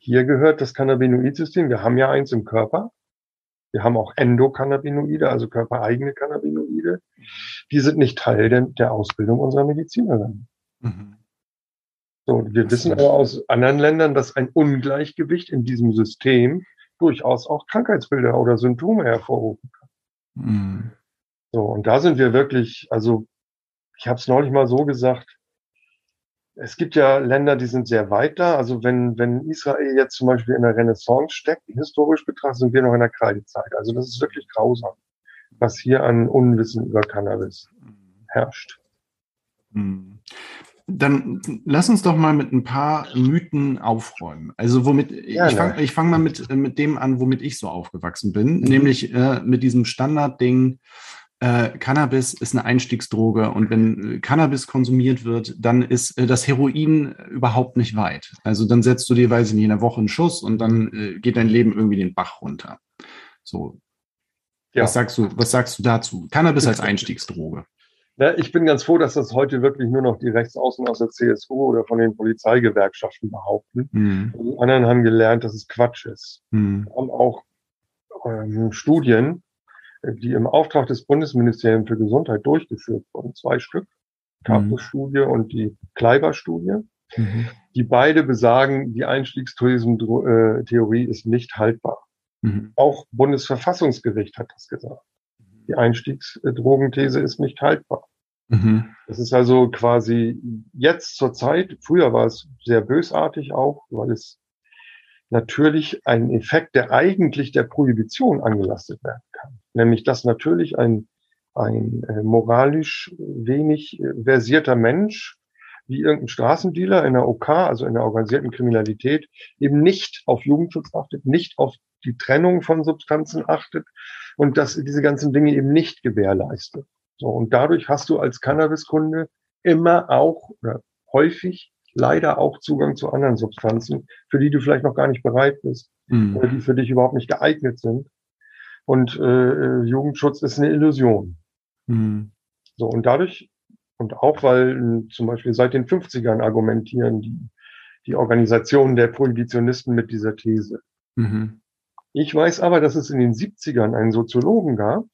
Hier gehört das Cannabinoidsystem. Wir haben ja eins im Körper. Wir haben auch Endokannabinoide, also körpereigene Cannabinoide. Die sind nicht Teil der, der Ausbildung unserer Medizinerin. Mhm. So, wir wissen aber aus anderen Ländern, dass ein Ungleichgewicht in diesem System durchaus auch Krankheitsbilder oder Symptome hervorrufen kann. Mhm. So, und da sind wir wirklich, also ich habe es neulich mal so gesagt, es gibt ja Länder, die sind sehr weit da. Also wenn, wenn Israel jetzt zum Beispiel in der Renaissance steckt, historisch betrachtet, sind wir noch in der Kreidezeit. Also das ist wirklich grausam, was hier an Unwissen über Cannabis herrscht. Hm. Dann lass uns doch mal mit ein paar Mythen aufräumen. Also womit ja, ich fange fang mal mit, mit dem an, womit ich so aufgewachsen bin, mhm. nämlich äh, mit diesem Standardding, äh, Cannabis ist eine Einstiegsdroge und wenn äh, Cannabis konsumiert wird, dann ist äh, das Heroin überhaupt nicht weit. Also dann setzt du dir, weiß ich nicht, in einer Woche einen Schuss und dann äh, geht dein Leben irgendwie den Bach runter. So. Ja. Was sagst du, was sagst du dazu? Cannabis als Einstiegsdroge. Ja, ich bin ganz froh, dass das heute wirklich nur noch die Rechtsaußen aus der CSU oder von den Polizeigewerkschaften behaupten. Mhm. Die anderen haben gelernt, dass es Quatsch ist. Mhm. Wir haben auch ähm, Studien, die im Auftrag des Bundesministeriums für Gesundheit durchgeführt wurden, zwei Stück, Capus-Studie mhm. und die Kleiber-Studie, mhm. die beide besagen, die Einstiegstourismus-Theorie ist nicht haltbar. Mhm. Auch Bundesverfassungsgericht hat das gesagt. Die Einstiegsdrogenthese ist nicht haltbar. Mhm. Das ist also quasi jetzt zur Zeit, früher war es sehr bösartig auch, weil es natürlich ein Effekt, der eigentlich der Prohibition angelastet werden kann. Nämlich, dass natürlich ein, ein äh, moralisch wenig äh, versierter Mensch wie irgendein Straßendealer in der OK, also in der organisierten Kriminalität, eben nicht auf Jugendschutz achtet, nicht auf die Trennung von Substanzen achtet und dass diese ganzen Dinge eben nicht gewährleistet. So, und dadurch hast du als Cannabiskunde immer auch oder häufig leider auch Zugang zu anderen Substanzen, für die du vielleicht noch gar nicht bereit bist mhm. oder die für dich überhaupt nicht geeignet sind. Und äh, Jugendschutz ist eine Illusion. Mhm. So, und dadurch, und auch weil zum Beispiel seit den 50ern argumentieren die, die Organisationen der Prohibitionisten mit dieser These. Mhm. Ich weiß aber, dass es in den 70ern einen Soziologen gab,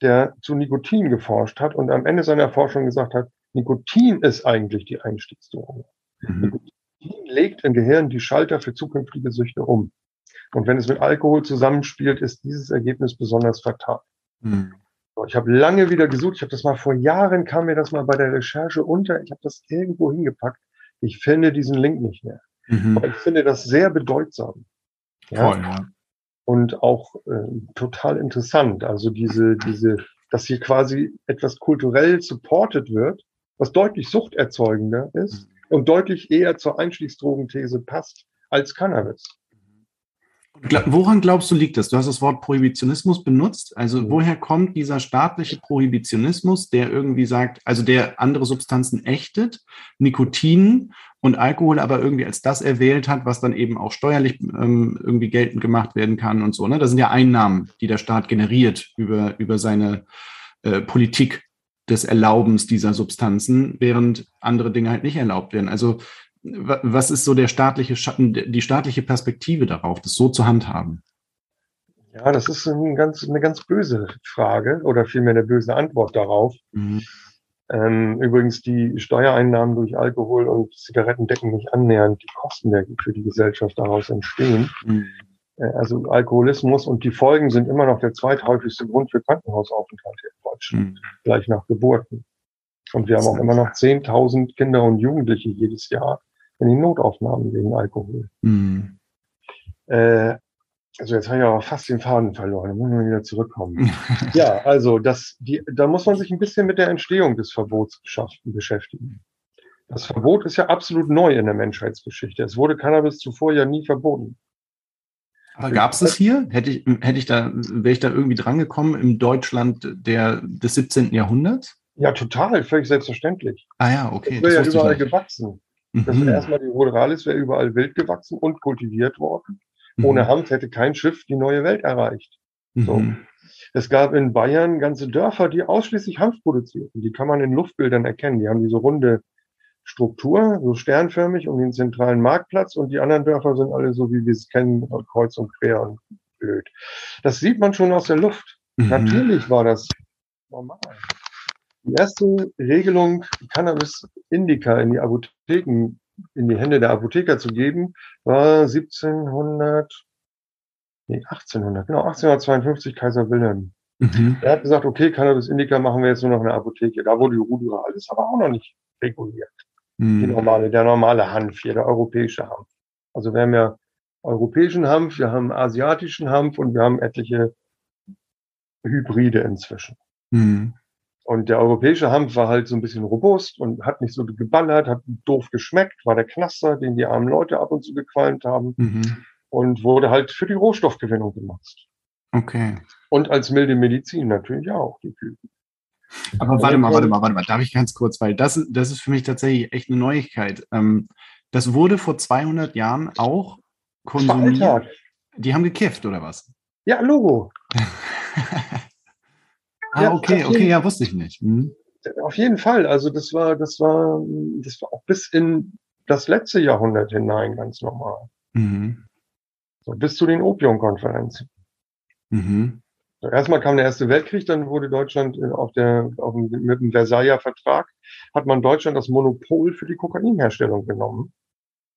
der zu Nikotin geforscht hat und am Ende seiner Forschung gesagt hat, Nikotin ist eigentlich die Einstiegsdroge. Mhm. Nikotin legt im Gehirn die Schalter für zukünftige Süchte um. Und wenn es mit Alkohol zusammenspielt, ist dieses Ergebnis besonders fatal. Mhm. Ich habe lange wieder gesucht. Ich habe das mal vor Jahren kam mir das mal bei der Recherche unter. Ich habe das irgendwo hingepackt. Ich finde diesen Link nicht mehr. Mhm. Aber ich finde das sehr bedeutsam. Ja? Voll, ja und auch äh, total interessant. Also diese, diese, dass hier quasi etwas kulturell supported wird, was deutlich suchterzeugender ist mhm. Und deutlich eher zur Einstiegsdrogenthese passt als Cannabis. Woran glaubst du liegt das? Du hast das Wort Prohibitionismus benutzt. Also mhm. woher kommt dieser staatliche Prohibitionismus, der irgendwie sagt, also der andere Substanzen ächtet, Nikotin und Alkohol aber irgendwie als das erwählt hat, was dann eben auch steuerlich ähm, irgendwie geltend gemacht werden kann und so. Ne? Das sind ja Einnahmen, die der Staat generiert über, über seine äh, Politik des Erlaubens dieser Substanzen, während andere Dinge halt nicht erlaubt werden. Also was ist so der staatliche Schatten, die staatliche Perspektive darauf, das so zu handhaben? Ja, das ist ein ganz, eine ganz böse Frage oder vielmehr eine böse Antwort darauf. Mhm. Ähm, übrigens, die Steuereinnahmen durch Alkohol und Zigaretten decken nicht annähernd die Kosten, die für die Gesellschaft daraus entstehen. Mhm. Äh, also Alkoholismus und die Folgen sind immer noch der zweithäufigste Grund für Krankenhausaufenthalte Deutschland, mhm. gleich nach Geburten. Und wir haben auch immer noch 10.000 Kinder und Jugendliche jedes Jahr in die Notaufnahmen wegen Alkohol. Mhm. Äh, also jetzt habe ich aber fast den Faden verloren, da muss man wieder zurückkommen. [LAUGHS] ja, also das, die, da muss man sich ein bisschen mit der Entstehung des Verbots beschäftigen. Das Verbot ist ja absolut neu in der Menschheitsgeschichte. Es wurde Cannabis zuvor ja nie verboten. Aber gab es das hier? Hätte ich, hätte ich da, wäre ich da irgendwie drangekommen im Deutschland der, des 17. Jahrhunderts? Ja, total, völlig selbstverständlich. Ah ja, okay. Das wäre ja überall gewachsen. Mhm. Das wäre erstmal die Ruderalis wäre überall wild gewachsen und kultiviert worden. Mhm. Ohne Hanf hätte kein Schiff die neue Welt erreicht. Mhm. So. Es gab in Bayern ganze Dörfer, die ausschließlich Hanf produzierten. Die kann man in Luftbildern erkennen. Die haben diese runde Struktur, so sternförmig um den zentralen Marktplatz und die anderen Dörfer sind alle so, wie wir es kennen, kreuz und quer und blöd. Das sieht man schon aus der Luft. Mhm. Natürlich war das normal. Die erste Regelung, Cannabis Indica in die Apotheken in die Hände der Apotheker zu geben, war 1700, nee, 1800, genau, 1852 Kaiser Wilhelm. Mhm. Er hat gesagt, okay, Cannabis Indica machen wir jetzt nur noch in der Apotheke. Da wurde die Rudra alles aber auch noch nicht reguliert. Mhm. Normale, der normale Hanf hier, der europäische Hanf. Also wir haben ja europäischen Hanf, wir haben asiatischen Hanf und wir haben etliche Hybride inzwischen. Mhm. Und der europäische Hanf war halt so ein bisschen robust und hat nicht so geballert, hat doof geschmeckt, war der Knaster, den die armen Leute ab und zu gequalmt haben mhm. und wurde halt für die Rohstoffgewinnung genutzt. Okay. Und als milde Medizin natürlich auch, die Küken. Aber warte mal, warte mal, warte mal, darf ich ganz kurz, weil das, das ist für mich tatsächlich echt eine Neuigkeit. Ähm, das wurde vor 200 Jahren auch konsumiert. Die haben gekifft, oder was? Ja, Logo. [LAUGHS] Ah, ja, okay, okay, ja, wusste ich nicht. Hm. Auf jeden Fall. Also das war, das war, das war auch bis in das letzte Jahrhundert hinein ganz normal. Mhm. So, bis zu den Opiumkonferenzen. Mhm. Erstmal kam der Erste Weltkrieg, dann wurde Deutschland äh, auf der, auf dem, mit dem Versailler Vertrag, hat man Deutschland das Monopol für die Kokainherstellung genommen.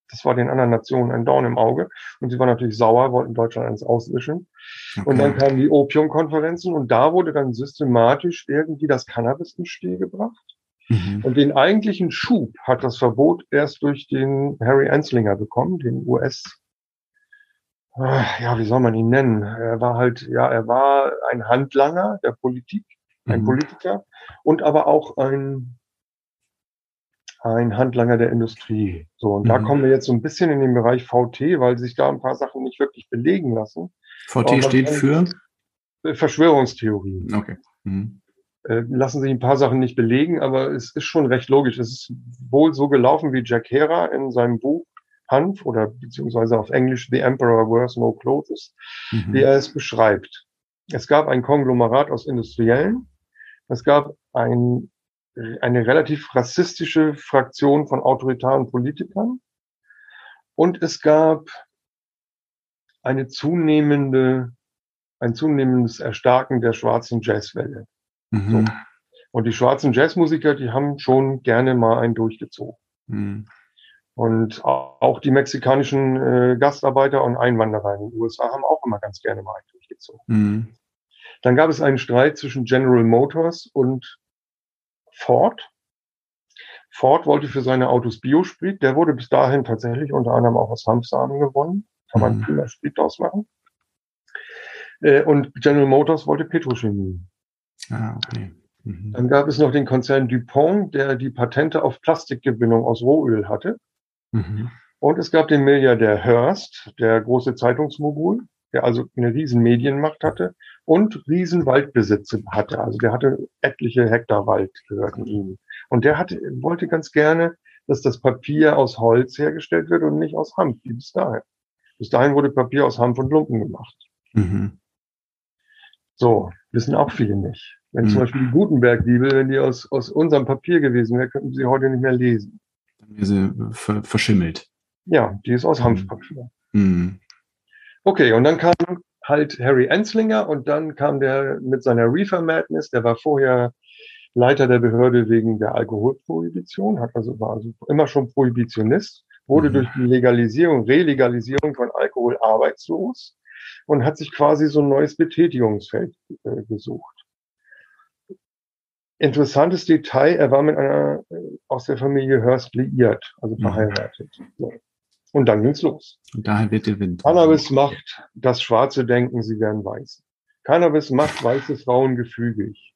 Das war den anderen Nationen ein Dorn im Auge. Und sie waren natürlich sauer, wollten Deutschland eins auswischen. Okay. Und dann kamen die Opiumkonferenzen und da wurde dann systematisch irgendwie das Cannabis ins Spiel gebracht. Mhm. Und den eigentlichen Schub hat das Verbot erst durch den Harry Anslinger bekommen, den US, ja, wie soll man ihn nennen? Er war halt, ja, er war ein Handlanger der Politik, ein mhm. Politiker und aber auch ein ein Handlanger der Industrie. So, und mhm. da kommen wir jetzt so ein bisschen in den Bereich VT, weil sich da ein paar Sachen nicht wirklich belegen lassen. VT steht für Verschwörungstheorien. Okay. Mhm. Äh, lassen sich ein paar Sachen nicht belegen, aber es ist schon recht logisch. Es ist wohl so gelaufen, wie Jack Hera in seinem Buch Hanf oder beziehungsweise auf Englisch The Emperor Wears No Clothes, mhm. wie er es beschreibt. Es gab ein Konglomerat aus Industriellen. Es gab ein eine relativ rassistische Fraktion von autoritaren Politikern. Und es gab eine zunehmende, ein zunehmendes Erstarken der schwarzen Jazzwelle. Mhm. So. Und die schwarzen Jazzmusiker, die haben schon gerne mal einen durchgezogen. Mhm. Und auch die mexikanischen äh, Gastarbeiter und Einwanderer in den USA haben auch immer ganz gerne mal durchgezogen. Mhm. Dann gab es einen Streit zwischen General Motors und Ford. Ford wollte für seine Autos Biosprit. Der wurde bis dahin tatsächlich unter anderem auch aus Hanfsamen gewonnen. Kann man mhm. prima Sprit ausmachen. Äh, und General Motors wollte Petrochemie. Ah, okay. Mhm. Dann gab es noch den Konzern DuPont, der die Patente auf Plastikgewinnung aus Rohöl hatte. Mhm. Und es gab den Milliardär Hearst, der große Zeitungsmogul, der also eine riesen Medienmacht hatte und riesen Waldbesitze hatte. Also der hatte etliche Hektar Wald gehörten ihm. Und der hatte, wollte ganz gerne, dass das Papier aus Holz hergestellt wird und nicht aus Hanf, wie bis dahin. Bis dahin wurde Papier aus Hanf und Lumpen gemacht. Mhm. So, wissen auch viele nicht. Wenn mhm. zum Beispiel die Gutenberg-Bibel, wenn die aus, aus unserem Papier gewesen wäre, könnten sie heute nicht mehr lesen. Wäre sie ver verschimmelt. Ja, die ist aus mhm. Hanfpapier. Mhm. Okay, und dann kam halt Harry Enslinger und dann kam der mit seiner Reefer Madness, der war vorher Leiter der Behörde wegen der Alkoholprohibition, hat also, war also immer schon Prohibitionist, wurde mhm. durch die Legalisierung, Relegalisierung von Alkohol arbeitslos und hat sich quasi so ein neues Betätigungsfeld äh, gesucht. Interessantes Detail, er war mit einer äh, aus der Familie Hörst liiert, also mhm. verheiratet. So. Und dann ging's los. Und daher wird der Wind. Cannabis macht das schwarze Denken, sie werden weiß. Cannabis macht weiße Frauen gefügig.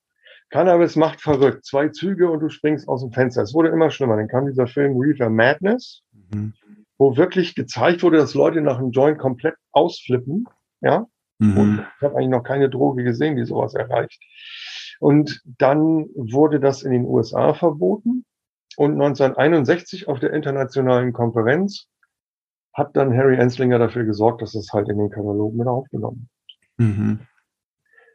Cannabis macht verrückt. Zwei Züge und du springst aus dem Fenster. Es wurde immer schlimmer. Dann kam dieser Film Reefer Madness, mhm. wo wirklich gezeigt wurde, dass Leute nach einem Joint komplett ausflippen. Ja. Mhm. Und ich habe eigentlich noch keine Droge gesehen, die sowas erreicht. Und dann wurde das in den USA verboten. Und 1961 auf der internationalen Konferenz hat dann Harry Enslinger dafür gesorgt, dass es halt in den Katalog mit aufgenommen wird. Mhm.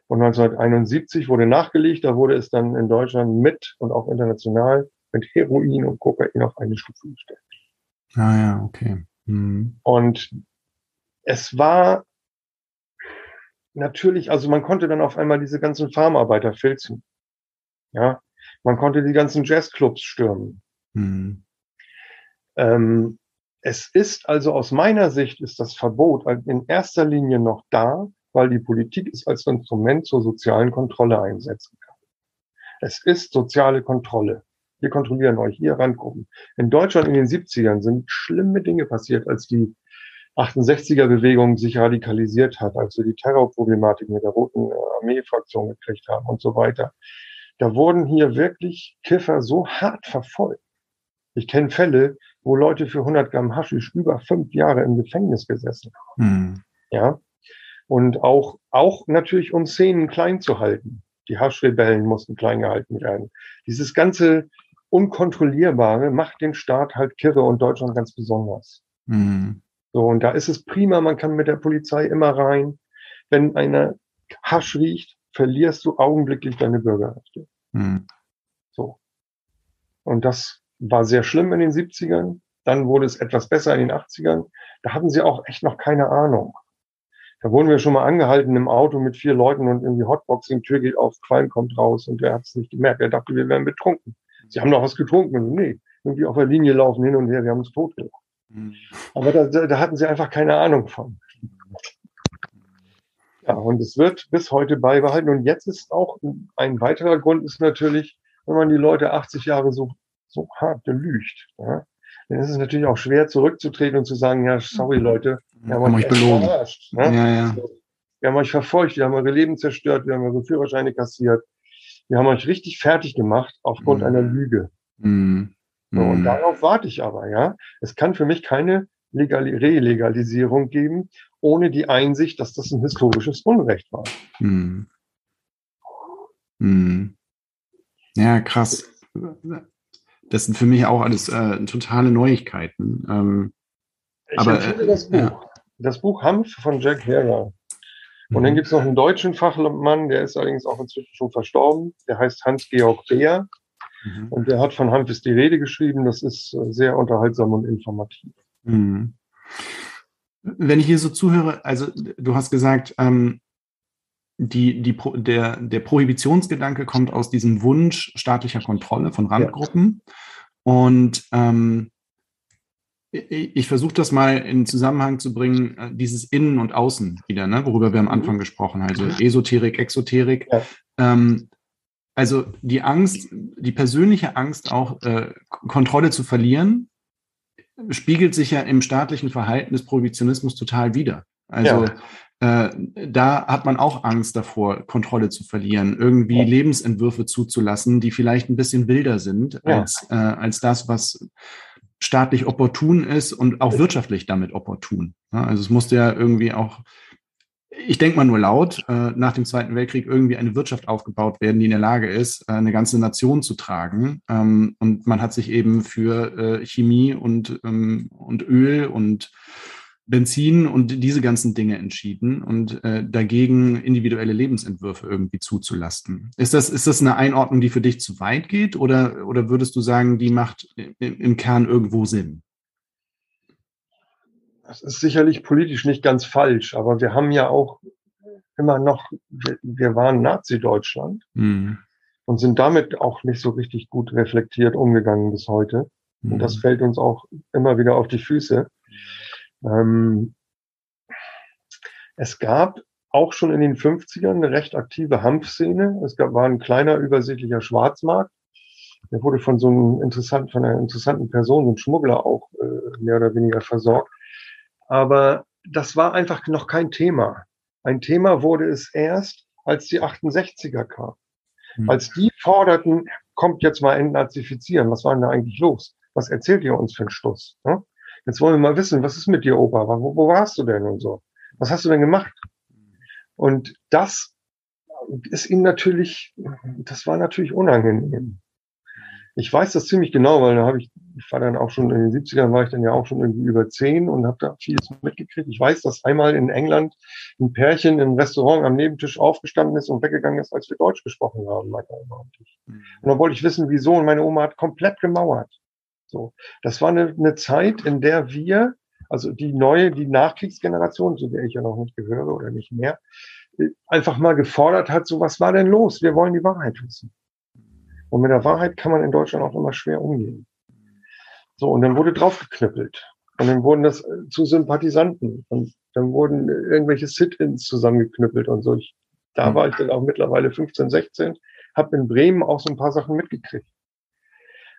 Und 1971 wurde nachgelegt, da wurde es dann in Deutschland mit und auch international mit Heroin und Kokain auf eine Stufe gestellt. Ah ja, okay. Mhm. Und es war natürlich, also man konnte dann auf einmal diese ganzen Farmarbeiter filzen. Ja, man konnte die ganzen Jazzclubs stürmen. Mhm. Ähm, es ist also aus meiner Sicht ist das Verbot in erster Linie noch da, weil die Politik es als Instrument zur sozialen Kontrolle einsetzen kann. Es ist soziale Kontrolle. Wir kontrollieren euch, ihr Randgruppen. In Deutschland in den 70ern sind schlimme Dinge passiert, als die 68er-Bewegung sich radikalisiert hat, als wir die Terrorproblematik mit der Roten Armee-Fraktion gekriegt haben und so weiter. Da wurden hier wirklich Kiffer so hart verfolgt. Ich kenne Fälle, wo Leute für 100 Gramm Haschisch über fünf Jahre im Gefängnis gesessen haben. Mhm. Ja. Und auch, auch natürlich, um Szenen klein zu halten. Die Haschrebellen mussten klein gehalten werden. Dieses ganze Unkontrollierbare macht den Staat halt kirre und Deutschland ganz besonders. Mhm. So, und da ist es prima, man kann mit der Polizei immer rein. Wenn einer Hasch riecht, verlierst du augenblicklich deine Bürgerrechte. Mhm. So. Und das war sehr schlimm in den 70ern. Dann wurde es etwas besser in den 80ern. Da hatten sie auch echt noch keine Ahnung. Da wurden wir schon mal angehalten im Auto mit vier Leuten und irgendwie Hotboxing, Tür geht auf, Qualm kommt raus und der hat es nicht gemerkt. Er dachte, wir wären betrunken. Sie haben noch was getrunken. Nee, irgendwie auf der Linie laufen hin und her, wir haben uns totgelacht. Mhm. Aber da, da hatten sie einfach keine Ahnung von. Ja, und es wird bis heute beibehalten. Und jetzt ist auch ein weiterer Grund ist natürlich, wenn man die Leute 80 Jahre so, so hart belügt, ja, dann ist es natürlich auch schwer zurückzutreten und zu sagen, ja, sorry Leute, wir haben euch belogen. Ne? Ja, ja. Wir haben euch verfolgt, wir haben eure Leben zerstört, wir haben eure Führerscheine kassiert. Wir haben euch richtig fertig gemacht aufgrund mhm. einer Lüge. Mhm. So, und mhm. darauf warte ich aber, ja. Es kann für mich keine Legal Relegalisierung geben, ohne die Einsicht, dass das ein historisches Unrecht war. Mhm. Mhm. Ja, krass. Das sind für mich auch alles äh, totale Neuigkeiten. Ähm, ich aber, empfehle das Buch. Ja. Das Buch Hanf von Jack Herer. Und dann mhm. gibt es noch einen deutschen Fachmann, der ist allerdings auch inzwischen schon verstorben. Der heißt Hans-Georg Beer. Mhm. Und der hat von Hanf ist die Rede geschrieben. Das ist äh, sehr unterhaltsam und informativ. Mhm. Wenn ich hier so zuhöre, also du hast gesagt, ähm, die, die, der, der Prohibitionsgedanke kommt aus diesem Wunsch staatlicher Kontrolle von Randgruppen. Ja. Und ähm, ich versuche das mal in Zusammenhang zu bringen, äh, dieses Innen und Außen wieder, ne, worüber wir am Anfang gesprochen haben, also Esoterik, Exoterik. Ja. Ähm, also die Angst, die persönliche Angst auch äh, Kontrolle zu verlieren, spiegelt sich ja im staatlichen Verhalten des Prohibitionismus total wider. Also ja. äh, da hat man auch Angst davor, Kontrolle zu verlieren, irgendwie ja. Lebensentwürfe zuzulassen, die vielleicht ein bisschen wilder sind ja. als, äh, als das, was staatlich opportun ist und auch wirtschaftlich damit opportun. Also es musste ja irgendwie auch ich denke mal nur laut, äh, nach dem Zweiten Weltkrieg irgendwie eine Wirtschaft aufgebaut werden, die in der Lage ist, äh, eine ganze Nation zu tragen. Ähm, und man hat sich eben für äh, Chemie und, ähm, und Öl und Benzin und diese ganzen Dinge entschieden und äh, dagegen individuelle Lebensentwürfe irgendwie zuzulasten. Ist das, ist das eine Einordnung, die für dich zu weit geht oder, oder würdest du sagen, die macht im Kern irgendwo Sinn? Das ist sicherlich politisch nicht ganz falsch, aber wir haben ja auch immer noch, wir, wir waren Nazi-Deutschland mhm. und sind damit auch nicht so richtig gut reflektiert umgegangen bis heute. Mhm. Und das fällt uns auch immer wieder auf die Füße. Ähm, es gab auch schon in den 50ern eine recht aktive Hanfszene. Es gab, war ein kleiner übersichtlicher Schwarzmarkt. Der wurde von so einem interessanten, von einer interessanten Person, so einem Schmuggler auch äh, mehr oder weniger versorgt. Aber das war einfach noch kein Thema. Ein Thema wurde es erst, als die 68er kamen. Mhm. Als die forderten, kommt jetzt mal entnazifizieren. Was war denn da eigentlich los? Was erzählt ihr uns für einen Stuss? Ne? Jetzt wollen wir mal wissen, was ist mit dir, Opa? Wo, wo warst du denn und so? Was hast du denn gemacht? Und das ist ihm natürlich, das war natürlich unangenehm. Ich weiß das ziemlich genau, weil da habe ich, ich war dann auch schon in den 70ern, war ich dann ja auch schon irgendwie über zehn und habe da vieles mitgekriegt. Ich weiß, dass einmal in England ein Pärchen im Restaurant am Nebentisch aufgestanden ist und weggegangen ist, als wir Deutsch gesprochen haben, meine Oma und ich. Mhm. Und dann wollte ich wissen, wieso. Und meine Oma hat komplett gemauert. So, das war eine, eine Zeit, in der wir, also die neue, die Nachkriegsgeneration, zu der ich ja noch nicht gehöre oder nicht mehr, einfach mal gefordert hat, so was war denn los? Wir wollen die Wahrheit wissen. Und mit der Wahrheit kann man in Deutschland auch immer schwer umgehen. So, und dann wurde draufgeknüppelt. Und dann wurden das äh, zu Sympathisanten. Und dann wurden irgendwelche Sit-ins zusammengeknüppelt und so. Ich, da war ich dann auch mittlerweile 15, 16, habe in Bremen auch so ein paar Sachen mitgekriegt.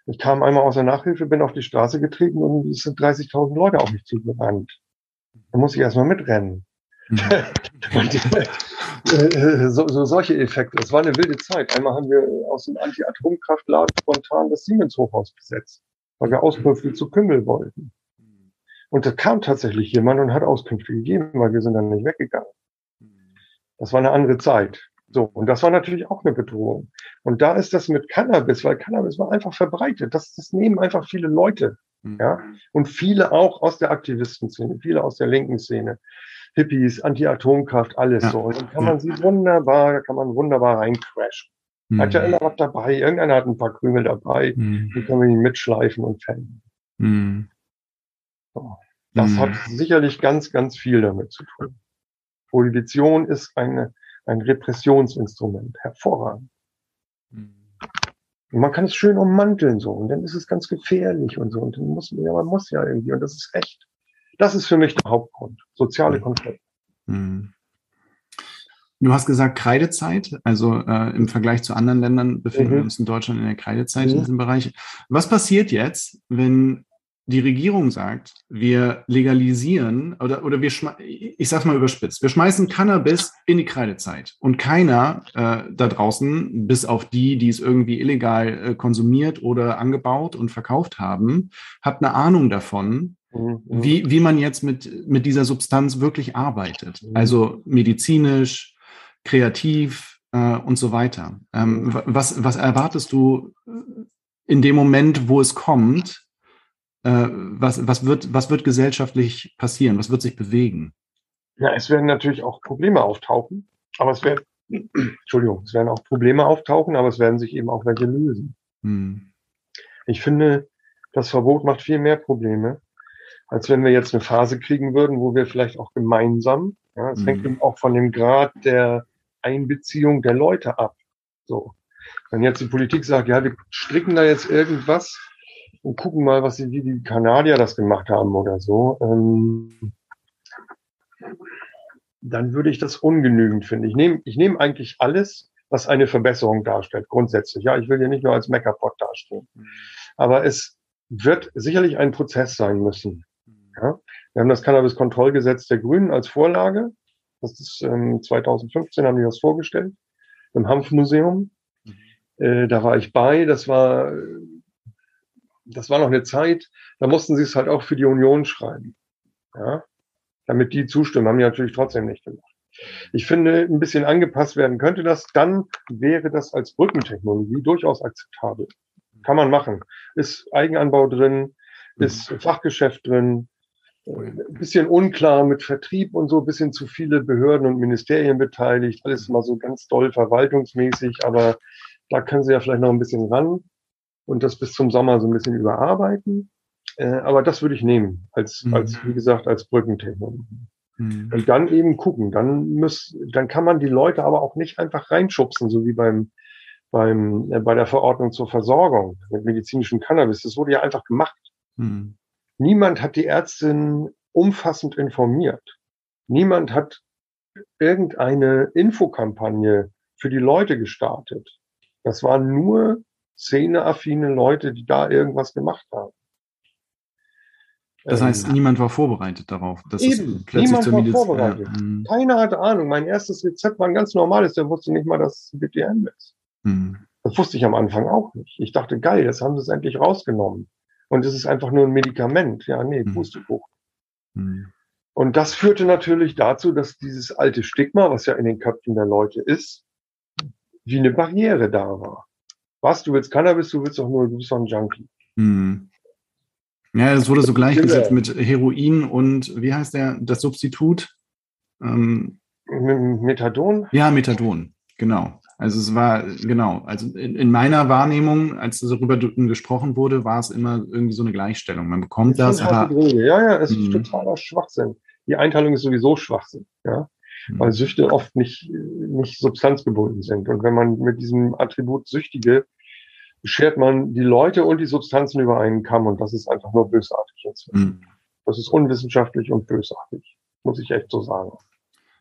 Ich kam einmal aus der Nachhilfe, bin auf die Straße getreten und es sind 30.000 Leute auf mich zugerannt. Da muss ich erstmal mitrennen. [LAUGHS] Mhm. Äh, so, so solche Effekte. Es war eine wilde Zeit. Einmal haben wir aus dem Anti-Atomkraftladen spontan das Siemens-Hochhaus besetzt, weil wir Auskünfte zu Kümmel wollten. Und da kam tatsächlich jemand und hat Auskünfte gegeben, weil wir sind dann nicht weggegangen. Das war eine andere Zeit. So, und das war natürlich auch eine Bedrohung. Und da ist das mit Cannabis, weil Cannabis war einfach verbreitet. Das, das nehmen einfach viele Leute. Ja, und viele auch aus der Aktivistenszene, viele aus der linken Szene Hippies, Anti-Atomkraft, alles Ja. so. Und dann kann man sie wunderbar, da kann man wunderbar reincrashen. Hat ja Mhm. immer was dabei, irgendeiner hat ein paar Krümel dabei, Mhm. die können wir ihn mitschleifen und fällen. Mhm. Das Mhm. hat sicherlich ganz, ganz viel damit zu tun. Prohibition ist eine, ein Repressionsinstrument, hervorragend. Mhm. Und man kann es schön ummanteln so und dann ist es ganz gefährlich und so und dann muss ja, man muss ja irgendwie und das ist recht. Das ist für mich der Hauptgrund. Soziale. Konflikte. Mhm. Du hast gesagt Kreidezeit, also äh, im Vergleich zu anderen Ländern befinden wir Mhm. uns in Deutschland in der Kreidezeit in Mhm. diesem Bereich. Was passiert jetzt, wenn die Regierung sagt, wir legalisieren oder, oder wir, ich sag's mal überspitzt, wir schmeißen Cannabis in die Kreidezeit und keiner äh, da draußen, bis auf die, die es irgendwie illegal äh, konsumiert oder angebaut und verkauft haben, hat eine Ahnung davon, Mhm. wie, wie man jetzt mit, mit dieser Substanz wirklich arbeitet. Mhm. Also medizinisch, kreativ äh, und so weiter. Ähm, wa- was, was erwartest du in dem Moment, wo es kommt? Äh, was, was, wird, was wird gesellschaftlich passieren? Was wird sich bewegen? Ja, es werden natürlich auch Probleme auftauchen, aber es werden, [CLEARS THROAT] Entschuldigung, es werden auch Probleme auftauchen, aber es werden sich eben auch welche lösen. Hm. Ich finde, das Verbot macht viel mehr Probleme, als wenn wir jetzt eine Phase kriegen würden, wo wir vielleicht auch gemeinsam, ja, es Mhm. hängt eben auch von dem Grad der Einbeziehung der Leute ab. So. Wenn jetzt die Politik sagt, ja, wir stricken da jetzt irgendwas und gucken mal, was sie, wie die Kanadier das gemacht haben oder so, ähm, dann würde ich das ungenügend finden. Ich nehme, ich nehme eigentlich alles, was eine Verbesserung darstellt, grundsätzlich. Ja, ich will hier nicht nur als Meckerpot dastehen. Aber es wird sicherlich ein Prozess sein müssen. Ja? Wir haben das Cannabis-Kontrollgesetz der Grünen als Vorlage. Das ist ähm, 2015 haben die das vorgestellt im Hanfmuseum. Äh, da war ich bei. Das war, das war noch eine Zeit. Da mussten sie es halt auch für die Union schreiben. Ja? Damit die zustimmen, haben die natürlich trotzdem nicht gemacht. Ich finde, ein bisschen angepasst werden könnte das, dann wäre das als Brückentechnologie durchaus akzeptabel. Kann man machen. Ist Eigenanbau drin, ist Fachgeschäft drin, ein bisschen unklar mit Vertrieb und so, ein bisschen zu viele Behörden und Ministerien beteiligt, alles mal so ganz doll verwaltungsmäßig, aber da können sie ja vielleicht noch ein bisschen ran und das bis zum Sommer so ein bisschen überarbeiten. Äh, aber das würde ich nehmen, als, Mhm. als, wie gesagt, als Brückentechnologie. Hm. Und dann eben gucken. Dann muss, dann kann man die Leute aber auch nicht einfach reinschubsen, so wie beim, beim, äh, bei der Verordnung zur Versorgung mit medizinischem Cannabis. Das wurde ja einfach gemacht. Hm. Niemand hat die Ärztin umfassend informiert. Niemand hat irgendeine Infokampagne für die Leute gestartet. Das waren nur szeneaffine Leute, die da irgendwas gemacht haben. Das heißt, Ähm, niemand war vorbereitet darauf. Dass Eben, niemand war vorbereitet. Hm. Keiner hatte Ahnung. Mein erstes Rezept war ein ganz normales. Der wusste nicht mal, dass es BTM ist. Hm. Das wusste ich am Anfang auch nicht. Ich dachte, geil, jetzt haben sie es endlich rausgenommen. Und es ist einfach nur ein Medikament. Ja, nee, Mhm. Pustekuchen. Hm. Und das führte natürlich dazu, dass dieses alte Stigma, was ja in den Köpfen der Leute ist, wie eine Barriere da war. Was, du willst Cannabis, du willst doch nur, du bist doch ein Junkie. Hm. Ja, das wurde so gleichgesetzt mit Heroin und wie heißt der, das Substitut? Ähm, Methadon? ja, Methadon, genau. Also es war, genau, also in, in meiner Wahrnehmung, als darüber gesprochen wurde, war es immer irgendwie so eine Gleichstellung. Man bekommt das, harte aber Droge. Ja, ja, es ist Mhm. totaler Schwachsinn. Die Einteilung ist sowieso Schwachsinn, ja. weil Süchte oft nicht, nicht substanzgebunden sind. Und wenn man mit diesem Attribut Süchtige schert man die Leute und die Substanzen über einen Kamm und das ist einfach nur bösartig. Jetzt. Hm. Das ist unwissenschaftlich und bösartig, muss ich echt so sagen.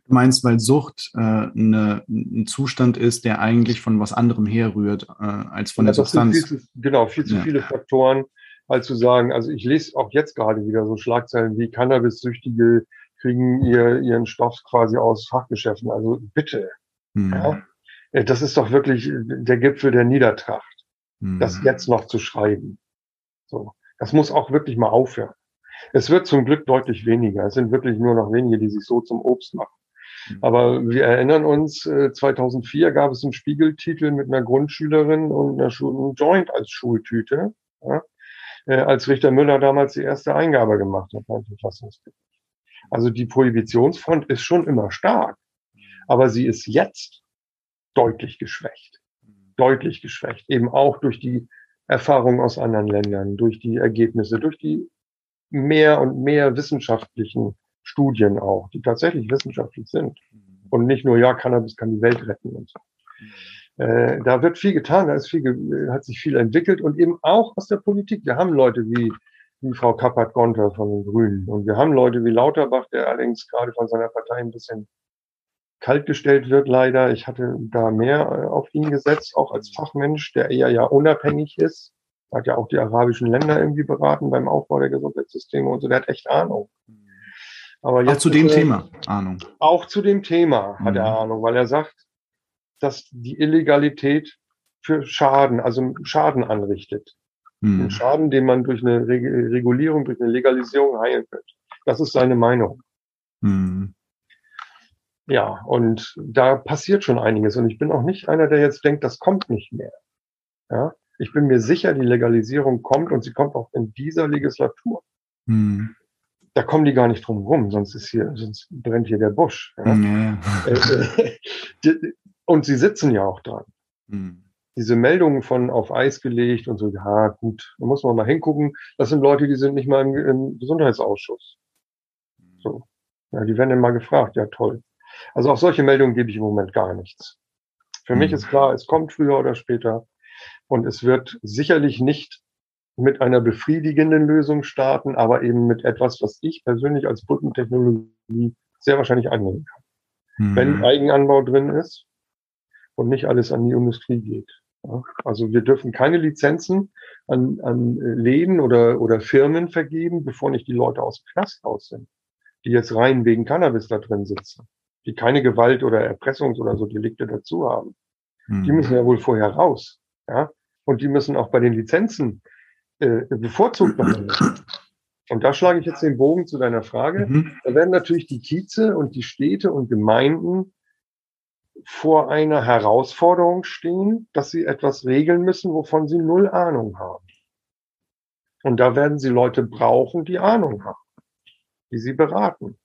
Du meinst, weil Sucht äh, eine, ein Zustand ist, der eigentlich von was anderem herrührt, äh, als von Ja, der Substanz. Viel zu, genau, viel zu Ja. viele Faktoren, als zu sagen, also ich lese auch jetzt gerade wieder so Schlagzeilen wie Cannabis-Süchtige kriegen ihr, ihren Stoff quasi aus Fachgeschäften. Also bitte, Hm. ja. Äh, das ist doch wirklich der Gipfel der Niedertracht. Hm. das jetzt noch zu schreiben. So. Das muss auch wirklich mal aufhören. Es wird zum Glück deutlich weniger. Es sind wirklich nur noch wenige, die sich so zum Obst machen. Mhm. Aber wir erinnern uns, äh, 2004 gab es einen Spiegeltitel mit einer Grundschülerin und einer Schu einem Joint als Schultüte, ja, äh, als Richter Müller damals die erste Eingabe gemacht hat beim Verfassungsgericht. Also die Prohibitionsfront ist schon immer stark, aber sie ist jetzt deutlich geschwächt. Deutlich geschwächt. Eben auch durch die Erfahrungen aus anderen Ländern, durch die Ergebnisse, durch die mehr und mehr wissenschaftlichen Studien auch, die tatsächlich wissenschaftlich sind. Und nicht nur, ja, Cannabis kann die Welt retten und so. Äh, da wird viel getan, da ist viel, hat sich viel entwickelt und eben auch aus der Politik. Wir haben Leute wie, wie Frau Kappert-Gonter von den Grünen und wir haben Leute wie Lauterbach, der allerdings gerade von seiner Partei ein bisschen kaltgestellt wird, leider. Ich hatte da mehr äh, auf ihn gesetzt, auch als Fachmensch, der eher ja unabhängig ist. Hat ja auch die arabischen Länder irgendwie beraten beim Aufbau der Gesundheitssysteme und so. Der hat echt Ahnung. Aber jetzt auch zu dem Thema Ahnung. Auch zu dem Thema hat mhm. er Ahnung, weil er sagt, dass die Illegalität für Schaden, also Schaden anrichtet. Mhm. Den Schaden, den man durch eine Regulierung, durch eine Legalisierung heilen könnte. Das ist seine Meinung. Mhm. Ja, und da passiert schon einiges. Und ich bin auch nicht einer, der jetzt denkt, das kommt nicht mehr. Ja, ich bin mir sicher, die Legalisierung kommt und sie kommt auch in dieser Legislatur. Mhm. Da kommen die gar nicht drum rum, sonst ist hier, sonst brennt hier der Busch. Ja? Mhm. [LAUGHS] und sie sitzen ja auch dran. Mhm. Diese Meldungen von auf Eis gelegt und so, ja gut, da muss man mal hingucken. Das sind Leute, die sind nicht mal im, im Gesundheitsausschuss. So. Ja, die werden dann mal gefragt, ja toll. Also auf solche Meldungen gebe ich im Moment gar nichts. Für mhm. mich ist klar, es kommt früher oder später und es wird sicherlich nicht mit einer befriedigenden Lösung starten, aber eben mit etwas, was ich persönlich als Brückentechnologie sehr wahrscheinlich annehmen kann. Mhm. Wenn Eigenanbau drin ist und nicht alles an die Industrie geht. Also wir dürfen keine Lizenzen an, an Läden oder, oder Firmen vergeben, bevor nicht die Leute aus dem Knast raus sind, die jetzt rein wegen Cannabis da drin sitzen die keine Gewalt oder Erpressungs- oder so Delikte dazu haben. Mhm. Die müssen ja wohl vorher raus. Ja? Und die müssen auch bei den Lizenzen äh, bevorzugt behandelt. Und da schlage ich jetzt den Bogen zu deiner Frage. Mhm. Da werden natürlich die Kieze und die Städte und Gemeinden vor einer Herausforderung stehen, dass sie etwas regeln müssen, wovon sie null Ahnung haben. Und da werden sie Leute brauchen, die Ahnung haben, die sie beraten.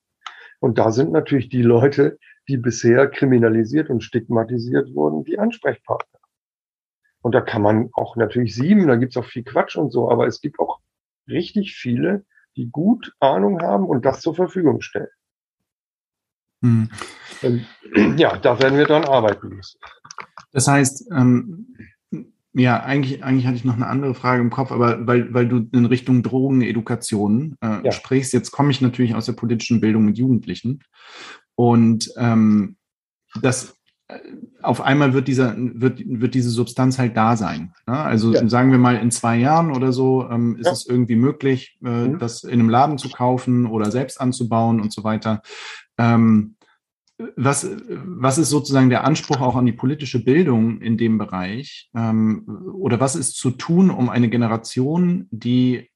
Und da sind natürlich die Leute, die bisher kriminalisiert und stigmatisiert wurden, die Ansprechpartner. Und da kann man auch natürlich sieben, da gibt's auch viel Quatsch und so, aber es gibt auch richtig viele, die gut Ahnung haben und das zur Verfügung stellen. Hm. ja, da werden wir dran arbeiten müssen. Das heißt, ähm, ja, eigentlich, eigentlich hatte ich noch eine andere Frage im Kopf, aber weil, weil du in Richtung Drogenedukation äh, ja. sprichst, jetzt komme ich natürlich aus der politischen Bildung mit Jugendlichen. Und ähm, das auf einmal wird dieser, wird, wird diese Substanz halt da sein. Ne? Also ja. sagen wir mal in zwei Jahren oder so ähm, ist ja. es irgendwie möglich, äh, mhm. das in einem Laden zu kaufen oder selbst anzubauen und so weiter. Ähm, was, was ist sozusagen der Anspruch auch an die politische Bildung in dem Bereich? Ähm, oder was ist zu tun, um eine Generation, die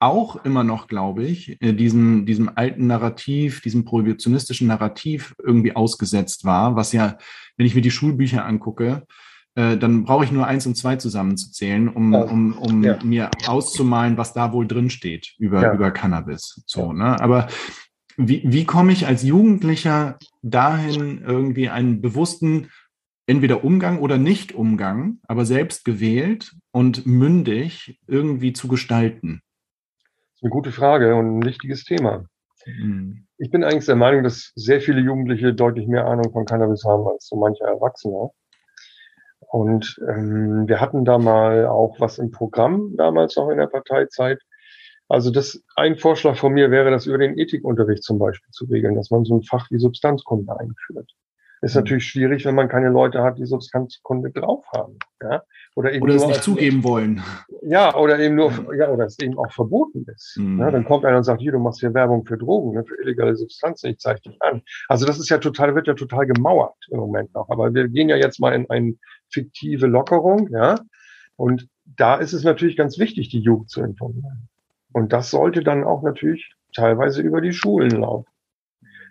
auch immer noch, glaube ich, äh, diesem, diesem alten Narrativ, diesem prohibitionistischen Narrativ irgendwie ausgesetzt war, was ja, wenn ich mir die Schulbücher angucke, äh, dann brauche ich nur eins und zwei zusammenzuzählen, um, um, um ja. mir auszumalen, was da wohl drin steht über, ja. über Cannabis. So, ne? Aber wie, wie komme ich als Jugendlicher dahin, irgendwie einen bewussten, entweder Umgang oder Nicht-Umgang, aber selbst gewählt und mündig irgendwie zu gestalten? Eine gute Frage und ein wichtiges Thema. Mhm. Ich bin eigentlich der Meinung, dass sehr viele Jugendliche deutlich mehr Ahnung von Cannabis haben als so mancher Erwachsener. Und ähm, wir hatten da mal auch was im Programm damals noch in der Parteizeit, also das ein Vorschlag von mir wäre, das über den Ethikunterricht zum Beispiel zu regeln, dass man so ein Fach wie Substanzkunde einführt. Ist mhm. natürlich schwierig, wenn man keine Leute hat, die Substanzkunde drauf haben. Ja? Oder, eben oder es nicht zugeben wollen. Ja, oder eben nur, ja, oder es eben auch verboten ist. Mhm. Ja? Dann kommt einer und sagt, hier, du machst hier Werbung für Drogen, ne, für illegale Substanzen, ich zeige dich an. Also das ist ja total, wird ja total gemauert im Moment noch. Aber wir gehen ja jetzt mal in eine fiktive Lockerung, ja. Und da ist es natürlich ganz wichtig, die Jugend zu informieren. Und das sollte dann auch natürlich teilweise über die Schulen laufen.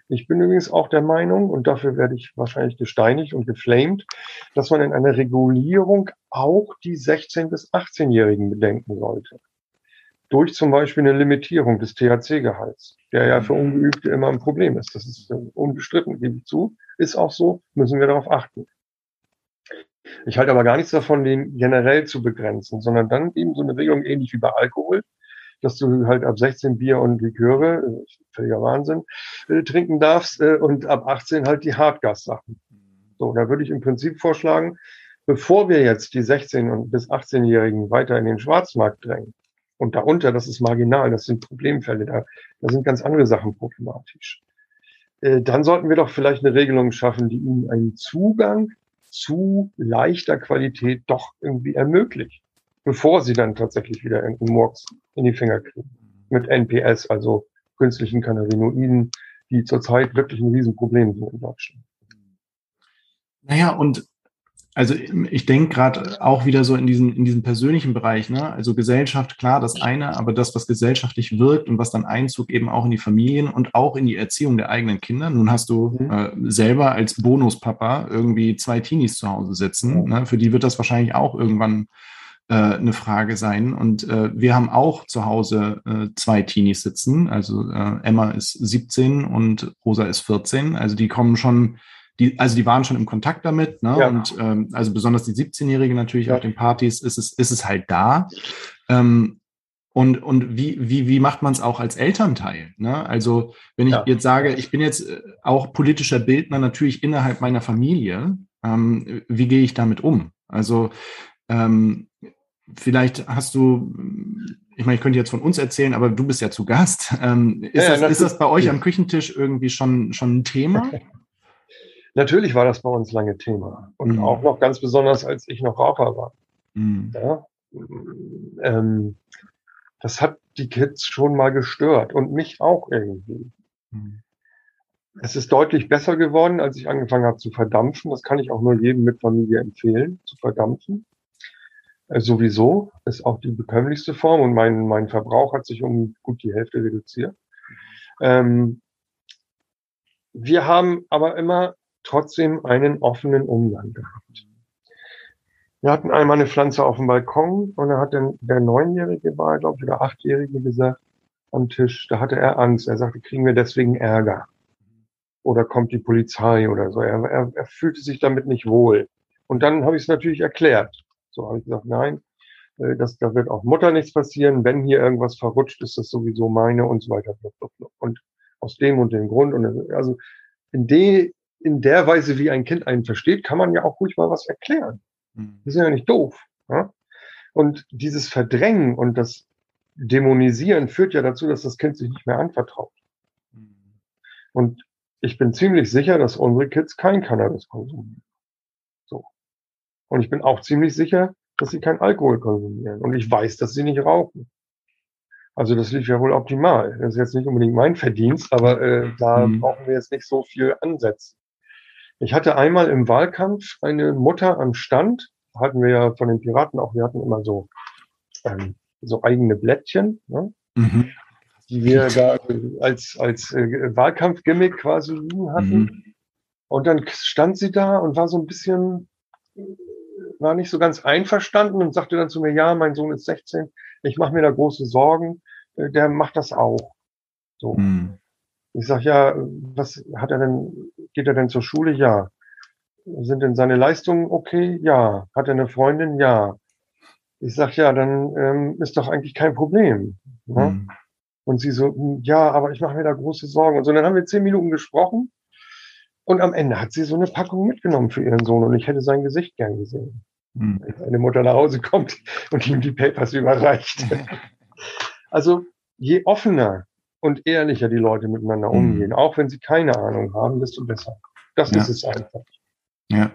Ich bin übrigens auch der Meinung, und dafür werde ich wahrscheinlich gesteinigt und geflamed, dass man in einer Regulierung auch die 16- bis 18-Jährigen bedenken sollte. durch zum Beispiel eine Limitierung des THC-Gehalts, der ja für Ungeübte immer ein Problem ist. Das ist unbestritten, gebe ich zu, ist auch so, müssen wir darauf achten. Ich halte aber gar nichts davon, den generell zu begrenzen, sondern dann eben so eine Regelung ähnlich wie bei Alkohol, dass du halt ab 16 Bier und Liköre, äh, völliger Wahnsinn, äh, trinken darfst äh, und ab 18 halt die Hartgas-Sachen. So, da würde ich im Prinzip vorschlagen, bevor wir jetzt die 16- und bis 18-Jährigen weiter in den Schwarzmarkt drängen, und darunter, das ist marginal, das sind Problemfälle, da, da sind ganz andere Sachen problematisch. Äh, dann sollten wir doch vielleicht eine Regelung schaffen, die ihnen einen Zugang zu leichter Qualität doch irgendwie ermöglicht, bevor sie dann tatsächlich wieder irgendeinen Murks in die Finger kriegen. Mit NPS, also künstlichen Cannabinoiden, die zurzeit wirklich ein Riesenproblem sind in Deutschland. Naja, und also ich denke gerade auch wieder so in diesen, in diesem persönlichen Bereich, ne? Also Gesellschaft, klar, das eine, aber das, was gesellschaftlich wirkt und was dann Einzug eben auch in die Familien und auch in die Erziehung der eigenen Kinder. Nun hast du mhm. äh, selber als Bonuspapa irgendwie zwei Teenies zu Hause sitzen. Ne? Für die wird das wahrscheinlich auch irgendwann äh, eine Frage sein. Und äh, wir haben auch zu Hause äh, zwei Teenies sitzen. Also äh, Emma ist 17 und Rosa ist 14. Also die kommen schon die, also die waren schon im Kontakt damit, ne? Ja. Und ähm, also besonders die 17-Jährige natürlich ja. auf den Partys ist es, ist es halt da. Ähm, und, und wie, wie, wie macht man es auch als Elternteil? Ne? Also, wenn ich ja. jetzt sage, ich bin jetzt äh, auch politischer Bildner natürlich innerhalb meiner Familie, ähm, wie gehe ich damit um? Also, ähm, vielleicht hast du, ich meine, ich könnte jetzt von uns erzählen, aber du bist ja zu Gast. Ähm, ist, ja, das, ist das bei euch am Küchentisch irgendwie schon, schon ein Thema? [LAUGHS] Natürlich war das bei uns lange Thema. Und mhm. auch noch ganz besonders, als ich noch Raucher war. Mhm. Ja? Ähm, das hat die Kids schon mal gestört und mich auch irgendwie. Mhm. Es ist deutlich besser geworden, als ich angefangen habe zu verdampfen. Das kann ich auch nur jedem mit Familie empfehlen, zu verdampfen. Äh, sowieso ist auch die bekömmlichste Form und mein, mein Verbrauch hat sich um gut die Hälfte reduziert. Ähm, wir haben aber immer trotzdem einen offenen Umgang gehabt. Wir hatten einmal eine Pflanze auf dem Balkon und da hat dann der Neunjährige war, glaube ich, oder Achtjährige gesagt am Tisch, da hatte er Angst. Er sagte, kriegen wir deswegen Ärger? Oder kommt die Polizei oder so. Er, er, er fühlte sich damit nicht wohl. Und dann habe ich es natürlich erklärt. So habe ich gesagt, nein, äh, das, da wird auch Mutter nichts passieren. Wenn hier irgendwas verrutscht, ist das sowieso meine und so weiter. Und aus dem und dem Grund. Und also in, de, in der Weise, wie ein Kind einen versteht, kann man ja auch ruhig mal was erklären. Mhm. Das ist ja nicht doof. Ja? Und dieses Verdrängen und das Dämonisieren führt ja dazu, dass das Kind sich nicht mehr anvertraut. Mhm. Und ich bin ziemlich sicher, dass unsere Kids kein Cannabis konsumieren. Und ich bin auch ziemlich sicher, dass sie kein Alkohol konsumieren. Und ich weiß, dass sie nicht rauchen. Also das lief ja wohl optimal. Das ist jetzt nicht unbedingt mein Verdienst, aber äh, da mhm. brauchen wir jetzt nicht so viel ansetzen. Ich hatte einmal im Wahlkampf eine Mutter am Stand, hatten wir ja von den Piraten auch, wir hatten immer so, ähm, so eigene Blättchen, ne? mhm. die wir da als, als äh, Wahlkampfgimmick quasi liegen hatten. Mhm. Und dann stand sie da und war so ein bisschen, war nicht so ganz einverstanden und sagte dann zu mir, ja, mein Sohn ist 16, ich mache mir da große Sorgen, äh, der macht das auch. So. Mhm. Ich sag ja, was hat er denn, geht er denn zur Schule? Ja. Sind denn seine Leistungen okay? Ja. Hat er eine Freundin? Ja. Ich sag ja, dann ähm, ist doch eigentlich kein Problem. Ne? Mhm. Und sie so, hm, ja, aber ich mache mir da große Sorgen. Und so, dann haben wir zehn Minuten gesprochen. Und am Ende hat sie so eine Packung mitgenommen für ihren Sohn und ich hätte sein Gesicht gern gesehen. Mhm. Wenn seine Mutter nach Hause kommt und ihm die Papers überreicht. [LAUGHS] also je offener und ehrlicher die Leute miteinander mhm. umgehen, auch wenn sie keine Ahnung haben, desto besser. Das ja. ist es einfach. Ja,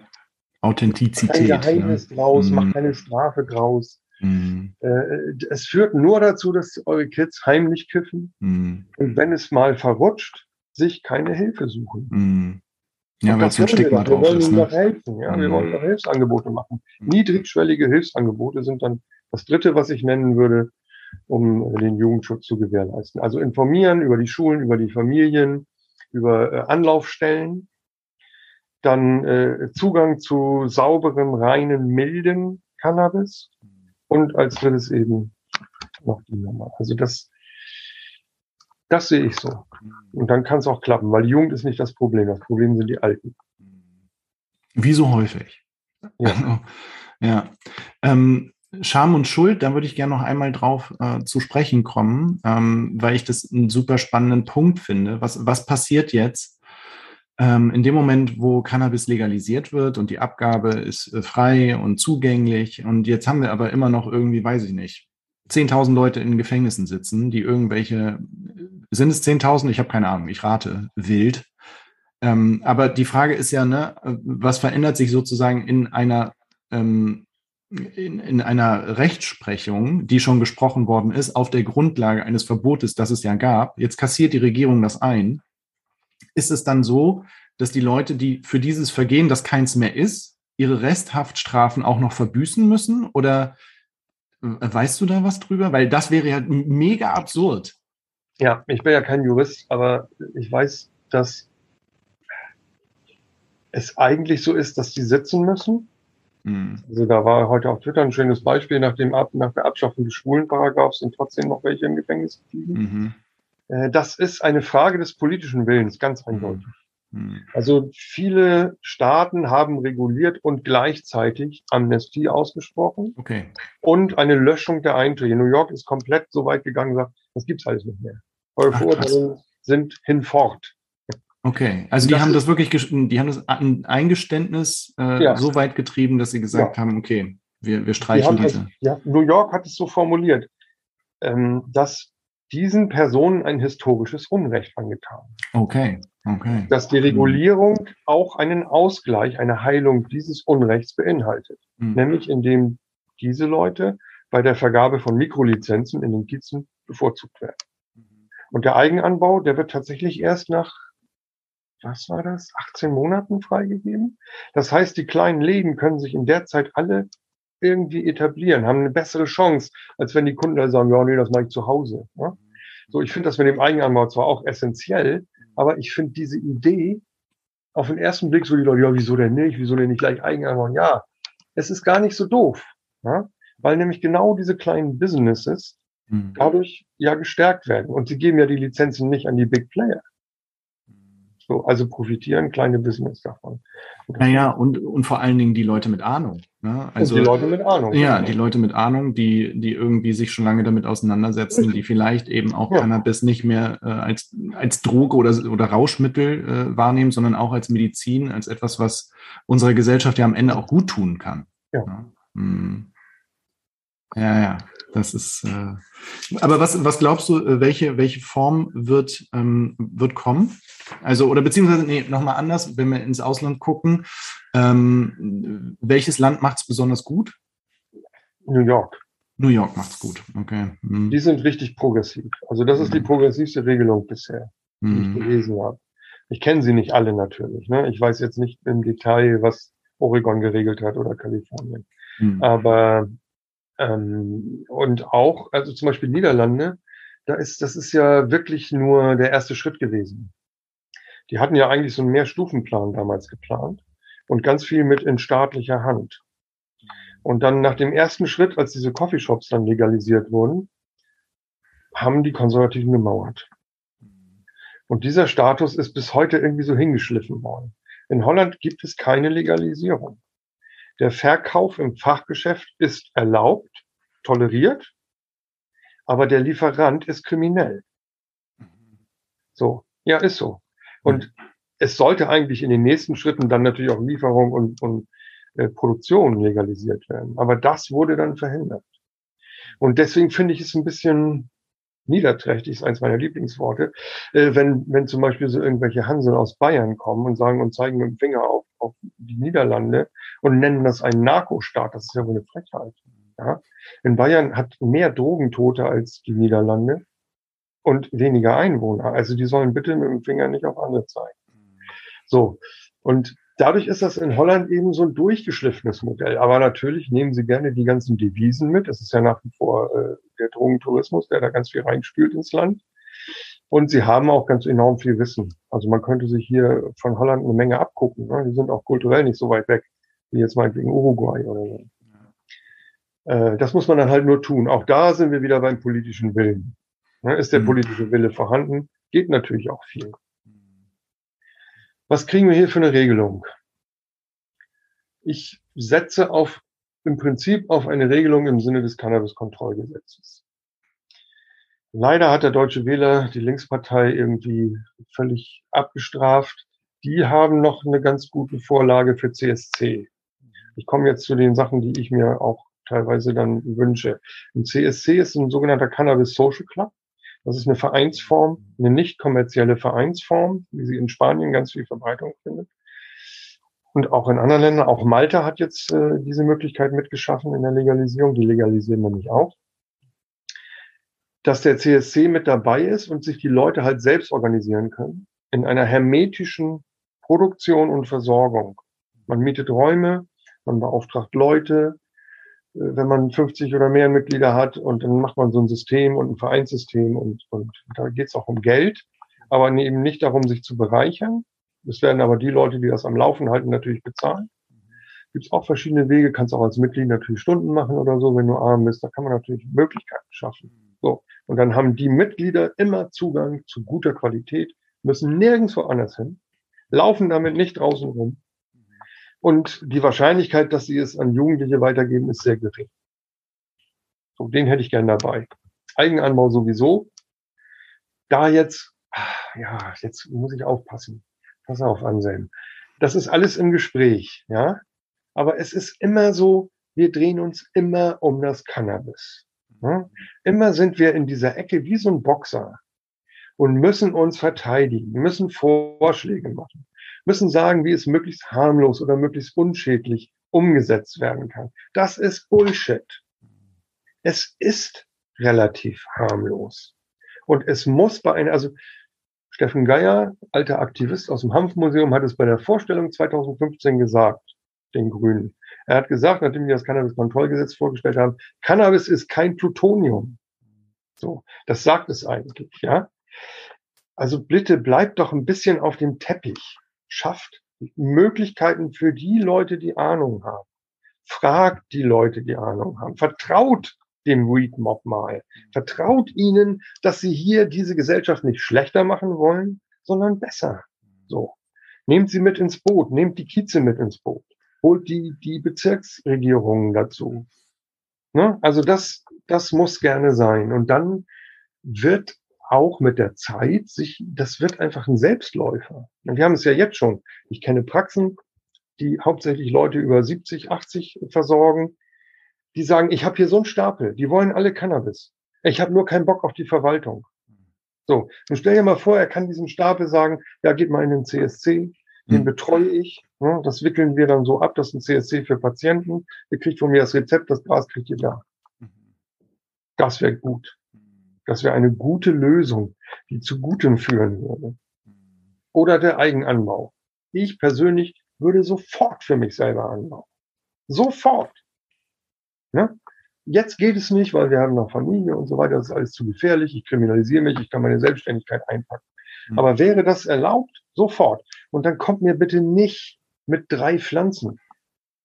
Authentizität. Mach kein Geheimnis ne? draus, mhm. mach keine Strafe draus. Mhm. Äh, es führt nur dazu, dass eure Kids heimlich kiffen mhm. und wenn es mal verrutscht, sich keine Hilfe suchen. Mhm. Ja, weil es ein Stigma drauf wir wollen ist. Ne? helfen, ja, wir wollen doch Hilfsangebote machen. Mhm. Niedrigschwellige Hilfsangebote sind dann das dritte, was ich nennen würde, um den Jugendschutz zu gewährleisten. Also informieren über die Schulen, über die Familien, über äh, Anlaufstellen, dann äh, Zugang zu sauberem, reinen, milden Cannabis und als drittes eben noch die Nummer. Also das, das sehe ich so. Und dann kann es auch klappen, weil die Jugend ist nicht das Problem. Das Problem sind die Alten. Wie so häufig. Ja. ja. Ähm, Scham und Schuld, da würde ich gerne noch einmal drauf äh, zu sprechen kommen, ähm, weil ich das einen super spannenden Punkt finde. Was, was passiert jetzt ähm, in dem Moment, wo Cannabis legalisiert wird und die Abgabe ist äh, frei und zugänglich und jetzt haben wir aber immer noch irgendwie, weiß ich nicht, 10.000 Leute in Gefängnissen sitzen, die irgendwelche, sind es 10.000? Ich habe keine Ahnung, ich rate wild. Ähm, aber die Frage ist ja, ne, was verändert sich sozusagen in einer ähm, in, in einer Rechtsprechung, die schon gesprochen worden ist, auf der Grundlage eines Verbotes, das es ja gab, jetzt kassiert die Regierung das ein, ist es dann so, dass die Leute, die für dieses Vergehen, das keins mehr ist, ihre Resthaftstrafen auch noch verbüßen müssen? Oder weißt du da was drüber? Weil das wäre ja mega absurd. Ja, ich bin ja kein Jurist, aber ich weiß, dass es eigentlich so ist, dass die sitzen müssen Mhm. Also da war heute auf Twitter ein schönes Beispiel, nach, dem Ab nach der Abschaffung des Schwulenparagraphs sind trotzdem noch welche im Gefängnis geblieben. Mhm. Äh, das ist eine Frage des politischen Willens, ganz mhm. eindeutig. Mhm. Also viele Staaten haben reguliert und gleichzeitig Amnestie ausgesprochen okay. und eine Löschung der Einträge. New York ist komplett so weit gegangen, sagt, das gibt's alles nicht mehr. Eure Verurteilungen sind hinfort. Okay, also die das haben das wirklich, die haben das ein Eingeständnis äh, ja. so weit getrieben, dass sie gesagt ja. haben, okay, wir, wir streichen diese. Also, ja, New York hat es so formuliert, ähm, dass diesen Personen ein historisches Unrecht angetan. Okay, okay. Dass die Regulierung mhm. auch einen Ausgleich, eine Heilung dieses Unrechts beinhaltet. Mhm. Nämlich indem diese Leute bei der Vergabe von Mikrolizenzen in den Kizen bevorzugt werden. Und der Eigenanbau, der wird tatsächlich erst nach was war das, 18 Monaten freigegeben. Das heißt, die kleinen Läden können sich in der Zeit alle irgendwie etablieren, haben eine bessere Chance, als wenn die Kunden da sagen, ja, nee, das mache ich zu Hause. Ja? So, ich finde das mit dem Eigenanbau zwar auch essentiell, aber ich finde diese Idee auf den ersten Blick so die Leute, ja, wieso denn nicht? Wieso denn nicht gleich Eigenanbau? Ja, es ist gar nicht so doof, ja? weil nämlich genau diese kleinen Businesses mhm. dadurch ja gestärkt werden. Und sie geben ja die Lizenzen nicht an die Big Player. So, also profitieren kleine Business davon. Naja, und, und vor allen Dingen die Leute mit Ahnung. Ne? Also, und die Leute mit Ahnung. Ja, die Leute mit Ahnung, die, die irgendwie sich schon lange damit auseinandersetzen, die vielleicht eben auch ja. Cannabis nicht mehr äh, als, als Droge oder, oder Rauschmittel äh, wahrnehmen, sondern auch als Medizin, als etwas, was unserer Gesellschaft ja am Ende auch gut tun kann. Ja. Ja, hm. Ja. ja. Das ist. Äh, aber was, was glaubst du, äh, welche, welche Form wird, ähm, wird kommen? Also, oder beziehungsweise, nee, nochmal anders, wenn wir ins Ausland gucken, ähm, welches Land macht es besonders gut? New York. New York macht es gut, okay. Hm. Die sind richtig progressiv. Also das ist die hm. progressivste Regelung bisher, die hm. ich gelesen habe. Ich kenne sie nicht alle natürlich. Ne? Ich weiß jetzt nicht im Detail, was Oregon geregelt hat oder Kalifornien. Hm. Aber ähm, und auch, also zum Beispiel Niederlande, da ist, das ist ja wirklich nur der erste Schritt gewesen. Die hatten ja eigentlich so einen Mehrstufenplan damals geplant und ganz viel mit in staatlicher Hand. Und dann nach dem ersten Schritt, als diese Coffeeshops dann legalisiert wurden, haben die Konservativen gemauert. Und dieser Status ist bis heute irgendwie so hingeschliffen worden. In Holland gibt es keine Legalisierung. Der Verkauf im Fachgeschäft ist erlaubt, toleriert, aber der Lieferant ist kriminell. So, ja, ist so. Und es sollte eigentlich in den nächsten Schritten dann natürlich auch Lieferung und, und äh, Produktion legalisiert werden. Aber das wurde dann verhindert. Und deswegen finde ich es ein bisschen niederträchtig, ist eins meiner Lieblingsworte, äh, wenn, wenn zum Beispiel so irgendwelche Hansel aus Bayern kommen und sagen und zeigen mit dem Finger auf, auf die Niederlande und nennen das einen Narkostaat. Das ist ja wohl eine Frechheit. Ja? In Bayern hat mehr Drogentote als die Niederlande und weniger Einwohner. Also die sollen bitte mit dem Finger nicht auf andere zeigen. So. Und dadurch ist das in Holland eben so ein durchgeschliffenes Modell. Aber natürlich nehmen sie gerne die ganzen Devisen mit. Es ist ja nach wie vor äh, der Drogentourismus, der da ganz viel reinspült ins Land. Und sie haben auch ganz enorm viel Wissen. Also man könnte sich hier von Holland eine Menge abgucken. Ne? Die sind auch kulturell nicht so weit weg, wie jetzt meinetwegen Uruguay oder so. Äh, das muss man dann halt nur tun. Auch da sind wir wieder beim politischen Willen. Ne, ist der mhm. politische Wille vorhanden? Geht natürlich auch viel. Was kriegen wir hier für eine Regelung? Ich setze auf, im Prinzip auf eine Regelung im Sinne des Cannabis-Kontrollgesetzes. Leider hat der Deutsche Wähler die Linkspartei irgendwie völlig abgestraft. Die haben noch eine ganz gute Vorlage für CSC. Ich komme jetzt zu den Sachen, die ich mir auch teilweise dann wünsche. Ein CSC ist ein sogenannter Cannabis Social Club. Das ist eine Vereinsform, eine nicht kommerzielle Vereinsform, wie sie in Spanien ganz viel Verbreitung findet. Und auch in anderen Ländern, auch Malta hat jetzt äh, diese Möglichkeit mitgeschaffen in der Legalisierung. Die legalisieren nämlich auch. Dass der CSC mit dabei ist und sich die Leute halt selbst organisieren können in einer hermetischen Produktion und Versorgung. Man mietet Räume, man beauftragt Leute, äh, wenn man 50 oder mehr Mitglieder hat und dann macht man so ein System und ein Vereinssystem und, und da geht es auch um Geld, aber eben nicht darum, sich zu bereichern. Es werden aber die Leute, die das am Laufen halten, natürlich bezahlen. Gibt es auch verschiedene Wege, kannst auch als Mitglied natürlich Stunden machen oder so, wenn du arm bist. Da kann man natürlich Möglichkeiten schaffen. So. Und dann haben die Mitglieder immer Zugang zu guter Qualität, müssen nirgendwo anders hin, laufen damit nicht draußen rum, und die Wahrscheinlichkeit, dass sie es an Jugendliche weitergeben, ist sehr gering. So, den hätte ich gern dabei. Eigenanbau sowieso. Da jetzt, ja, jetzt muss ich aufpassen. Pass auf, Anselm. Das ist alles im Gespräch, ja. Aber es ist immer so, wir drehen uns immer um das Cannabis. Ja? Immer sind wir in dieser Ecke wie so ein Boxer und müssen uns verteidigen, müssen Vorschläge machen müssen sagen, wie es möglichst harmlos oder möglichst unschädlich umgesetzt werden kann. Das ist Bullshit. Es ist relativ harmlos. Und es muss bei einer, also Steffen Geier, alter Aktivist aus dem Hanfmuseum, hat es bei der Vorstellung 2015 gesagt, den Grünen. Er hat gesagt, nachdem wir das Cannabis-Kontrollgesetz vorgestellt haben, Cannabis ist kein Plutonium. So, das sagt es eigentlich, ja. Also bitte bleibt doch ein bisschen auf dem Teppich schafft Möglichkeiten für die Leute, die Ahnung haben. Fragt die Leute, die Ahnung haben. Vertraut dem Weed Mob mal. Vertraut ihnen, dass sie hier diese Gesellschaft nicht schlechter machen wollen, sondern besser. So. Nehmt sie mit ins Boot. Nehmt die Kieze mit ins Boot. Holt die, die Bezirksregierungen dazu. Ne? Also das, das muss gerne sein. Und dann wird auch mit der Zeit sich, das wird einfach ein Selbstläufer. Und wir haben es ja jetzt schon. Ich kenne Praxen, die hauptsächlich Leute über 70, 80 versorgen, die sagen, ich habe hier so einen Stapel, die wollen alle Cannabis. Ich habe nur keinen Bock auf die Verwaltung. So, und stell dir mal vor, er kann diesem Stapel sagen, ja, geht mal in den CSC, den hm. betreue ich. Ne, das wickeln wir dann so ab, das ist ein CSC für Patienten. Ihr kriegt von mir das Rezept, das Gras kriegt ihr da. Mhm. Das wäre gut. Das wäre eine gute Lösung, die zu Gutem führen würde. Oder der Eigenanbau. Ich persönlich würde sofort für mich selber anbauen. Sofort. Ja? Jetzt geht es nicht, weil wir haben noch Familie und so weiter. Das ist alles zu gefährlich. Ich kriminalisiere mich. Ich kann meine Selbstständigkeit einpacken. Mhm. Aber wäre das erlaubt? Sofort. Und dann kommt mir bitte nicht mit drei Pflanzen.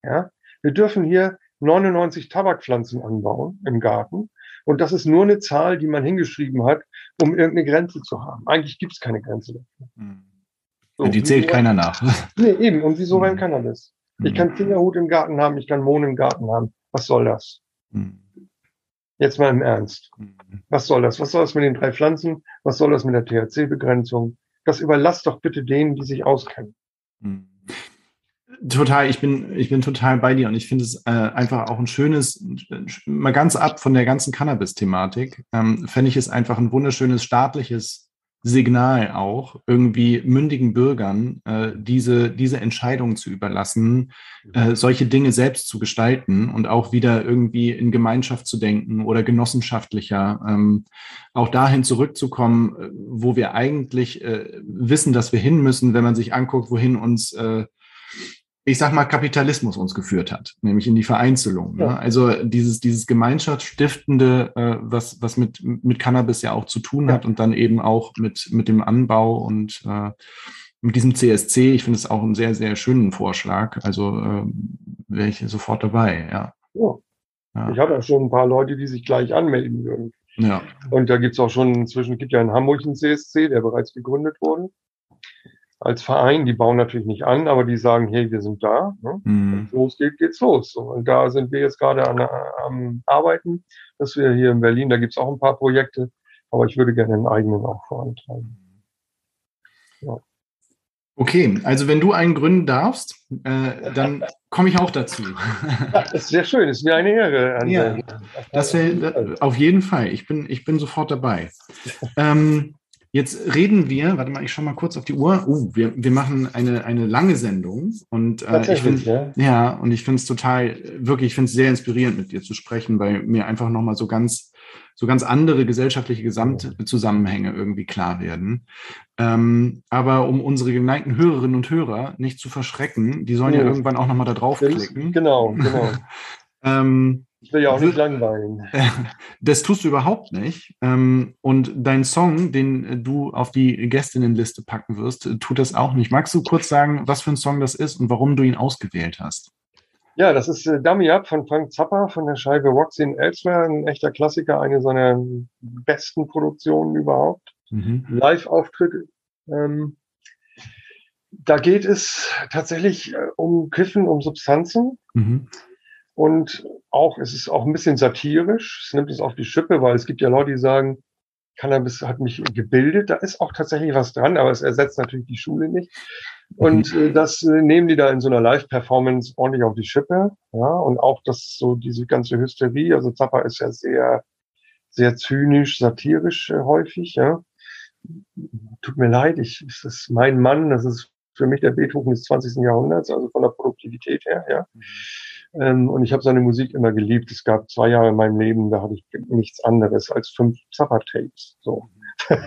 Ja? Wir dürfen hier 99 Tabakpflanzen anbauen im Garten und das ist nur eine Zahl, die man hingeschrieben hat, um irgendeine Grenze zu haben. Eigentlich gibt es keine Grenze dafür. Hm. So, die zählt keiner nach. [LAUGHS] Nee, eben. Und wieso beim hm. Cannabis? Ich hm. kann Fingerhut im Garten haben, ich kann Mohn im Garten haben. Was soll das? Jetzt mal im Ernst. Was soll das? Was soll das mit den drei Pflanzen? Was soll das mit der THC-Begrenzung? Das überlasst doch bitte denen, die sich auskennen. Total, ich bin, ich bin total bei dir und ich finde es äh, einfach auch ein schönes, mal ganz ab von der ganzen Cannabis-Thematik, ähm, fände ich es einfach ein wunderschönes staatliches Signal auch, irgendwie mündigen Bürgern äh, diese, diese Entscheidung zu überlassen, äh, solche Dinge selbst zu gestalten und auch wieder irgendwie in Gemeinschaft zu denken oder genossenschaftlicher, ähm, auch dahin zurückzukommen, äh, wo wir eigentlich äh, wissen, dass wir hin müssen, wenn man sich anguckt, wohin uns äh, ich sag mal, Kapitalismus uns geführt hat, nämlich in die Vereinzelung. Ne? Ja. Also dieses, dieses Gemeinschaftsstiftende, äh, was, was mit, mit Cannabis ja auch zu tun ja. hat und dann eben auch mit, mit dem Anbau und äh, mit diesem CSC. Ich finde es auch einen sehr, sehr schönen Vorschlag. Also äh, wäre ich sofort dabei, ja. ja. Ja. Ich habe auch schon ein paar Leute, die sich gleich anmelden würden. Ja. Und da gibt es auch schon, inzwischen gibt ja in Hamburg einen CSC, der bereits gegründet wurde. Als Verein, die bauen natürlich nicht an, aber die sagen, hey, wir sind da. Ne? Mhm. Wenn es losgeht, geht's los. So, und da sind wir jetzt gerade an, am Arbeiten, dass wir hier in Berlin, da gibt es auch ein paar Projekte, aber ich würde gerne einen eigenen auch vorantreiben. Ja. Okay, also wenn du einen gründen darfst, äh, dann komme ich auch dazu. das ist sehr schön, das ist mir eine Ehre. Ja, das wäre auf jeden Fall. Ich bin, ich bin sofort dabei. ähm, jetzt reden wir, warte mal, ich schaue mal kurz auf die Uhr. Uh, wir, wir machen eine, eine lange Sendung und äh, ich finde ja. ja, und ich finde es total, wirklich, ich finde es sehr inspirierend, mit dir zu sprechen, weil mir einfach nochmal so ganz so ganz andere gesellschaftliche Gesamtzusammenhänge irgendwie klar werden. Ähm, aber um unsere geneigten Hörerinnen und Hörer nicht zu verschrecken, die sollen ja, ja irgendwann auch nochmal da draufklicken. Genau, genau. [LAUGHS] ähm, ich will ja auch nicht langweilen. [LAUGHS] Das tust du überhaupt nicht. Ähm, und dein Song, den du auf die Gästinnenliste packen wirst, tut das auch nicht. Magst du kurz sagen, was für ein Song das ist und warum du ihn ausgewählt hast? Ja, das ist äh, Dummy Up von Frank Zappa von der Scheibe in Elsewhere, ein echter Klassiker, eine seiner besten Produktionen überhaupt. Mhm. Live-Auftritt. Ähm, da geht es tatsächlich äh, um Kiffen, um Substanzen. Mhm. Und auch, es ist auch ein bisschen satirisch. Es nimmt es auf die Schippe, weil es gibt ja Leute, die sagen, Cannabis hat mich gebildet. Da ist auch tatsächlich was dran, aber es ersetzt natürlich die Schule nicht. Und mhm. äh, das äh, nehmen die da in so einer Live-Performance ordentlich auf die Schippe. Ja, und auch das so diese ganze Hysterie. Also Zappa ist ja sehr, sehr zynisch, satirisch äh, häufig. Ja, tut mir leid, ich, das ist mein Mann. Das ist für mich der Beethoven des 20. Jahrhunderts, also von der Produktivität her. Ja. Ähm, und ich habe seine Musik immer geliebt. Es gab zwei Jahre in meinem Leben, da hatte ich nichts anderes als fünf Zappa-Tapes. So. [LAUGHS]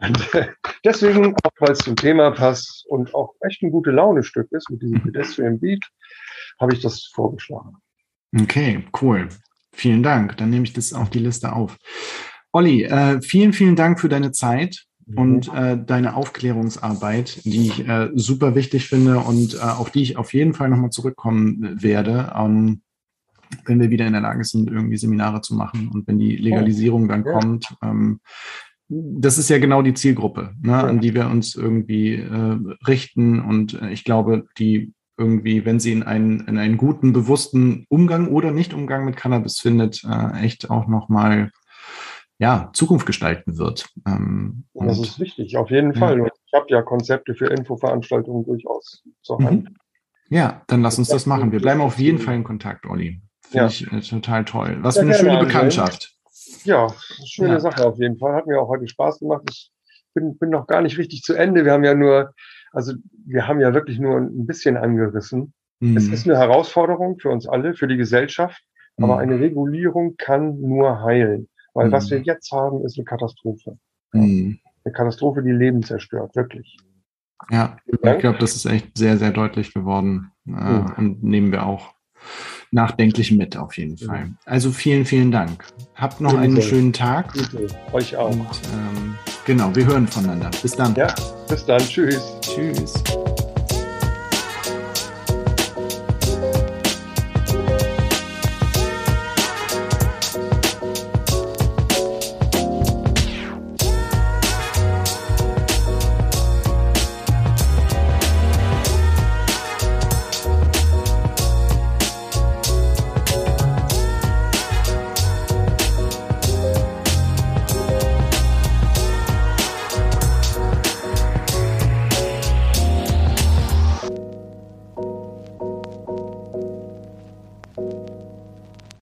Und äh, deswegen, auch weil es zum Thema passt und auch echt ein gute Laune-Stück ist mit diesem Pedestrian Beat, habe ich das vorgeschlagen. Okay, cool. Vielen Dank. Dann nehme ich das auf die Liste auf. Olli, äh, vielen, vielen Dank für deine Zeit. Und äh, deine Aufklärungsarbeit, die ich äh, super wichtig finde und äh, auf die ich auf jeden Fall nochmal zurückkommen werde. Ähm, wenn wir wieder in der Lage sind, irgendwie Seminare zu machen und wenn die Legalisierung dann kommt, ähm, das ist ja genau die Zielgruppe, ne, an die wir uns irgendwie äh, richten. Und äh, ich glaube, die irgendwie, wenn sie in einen, in einen guten, bewussten Umgang oder Nicht-Umgang mit Cannabis findet, äh, echt auch nochmal ja, Zukunft gestalten wird. Ähm, das ist wichtig, auf jeden ja. Fall. Ich habe ja Konzepte für Infoveranstaltungen durchaus zur mhm. Hand. Ja, dann lass uns das machen. Wir bleiben auf jeden Fall in Kontakt, Olli. Finde ja. ich äh, total toll. Was für eine schöne Bekanntschaft. Ja, schöne ja. Sache auf jeden Fall. Hat mir auch heute Spaß gemacht. Ich bin, bin noch gar nicht richtig zu Ende. Wir haben ja nur, also wir haben ja wirklich nur ein bisschen angerissen. Mhm. Es ist eine Herausforderung für uns alle, für die Gesellschaft. Aber mhm. eine Regulierung kann nur heilen. Weil mhm. was wir jetzt haben, ist eine Katastrophe. Mhm. Eine Katastrophe, die Leben zerstört, wirklich. Ja, ich glaube, das ist echt sehr, sehr deutlich geworden. Äh, und nehmen wir auch nachdenklich mit, auf jeden Fall. Also vielen, vielen Dank. Habt noch einen schönen Tag. Euch auch. Und, ähm, genau, wir hören voneinander. Bis dann. Ja, bis dann. Tschüss. Tschüss.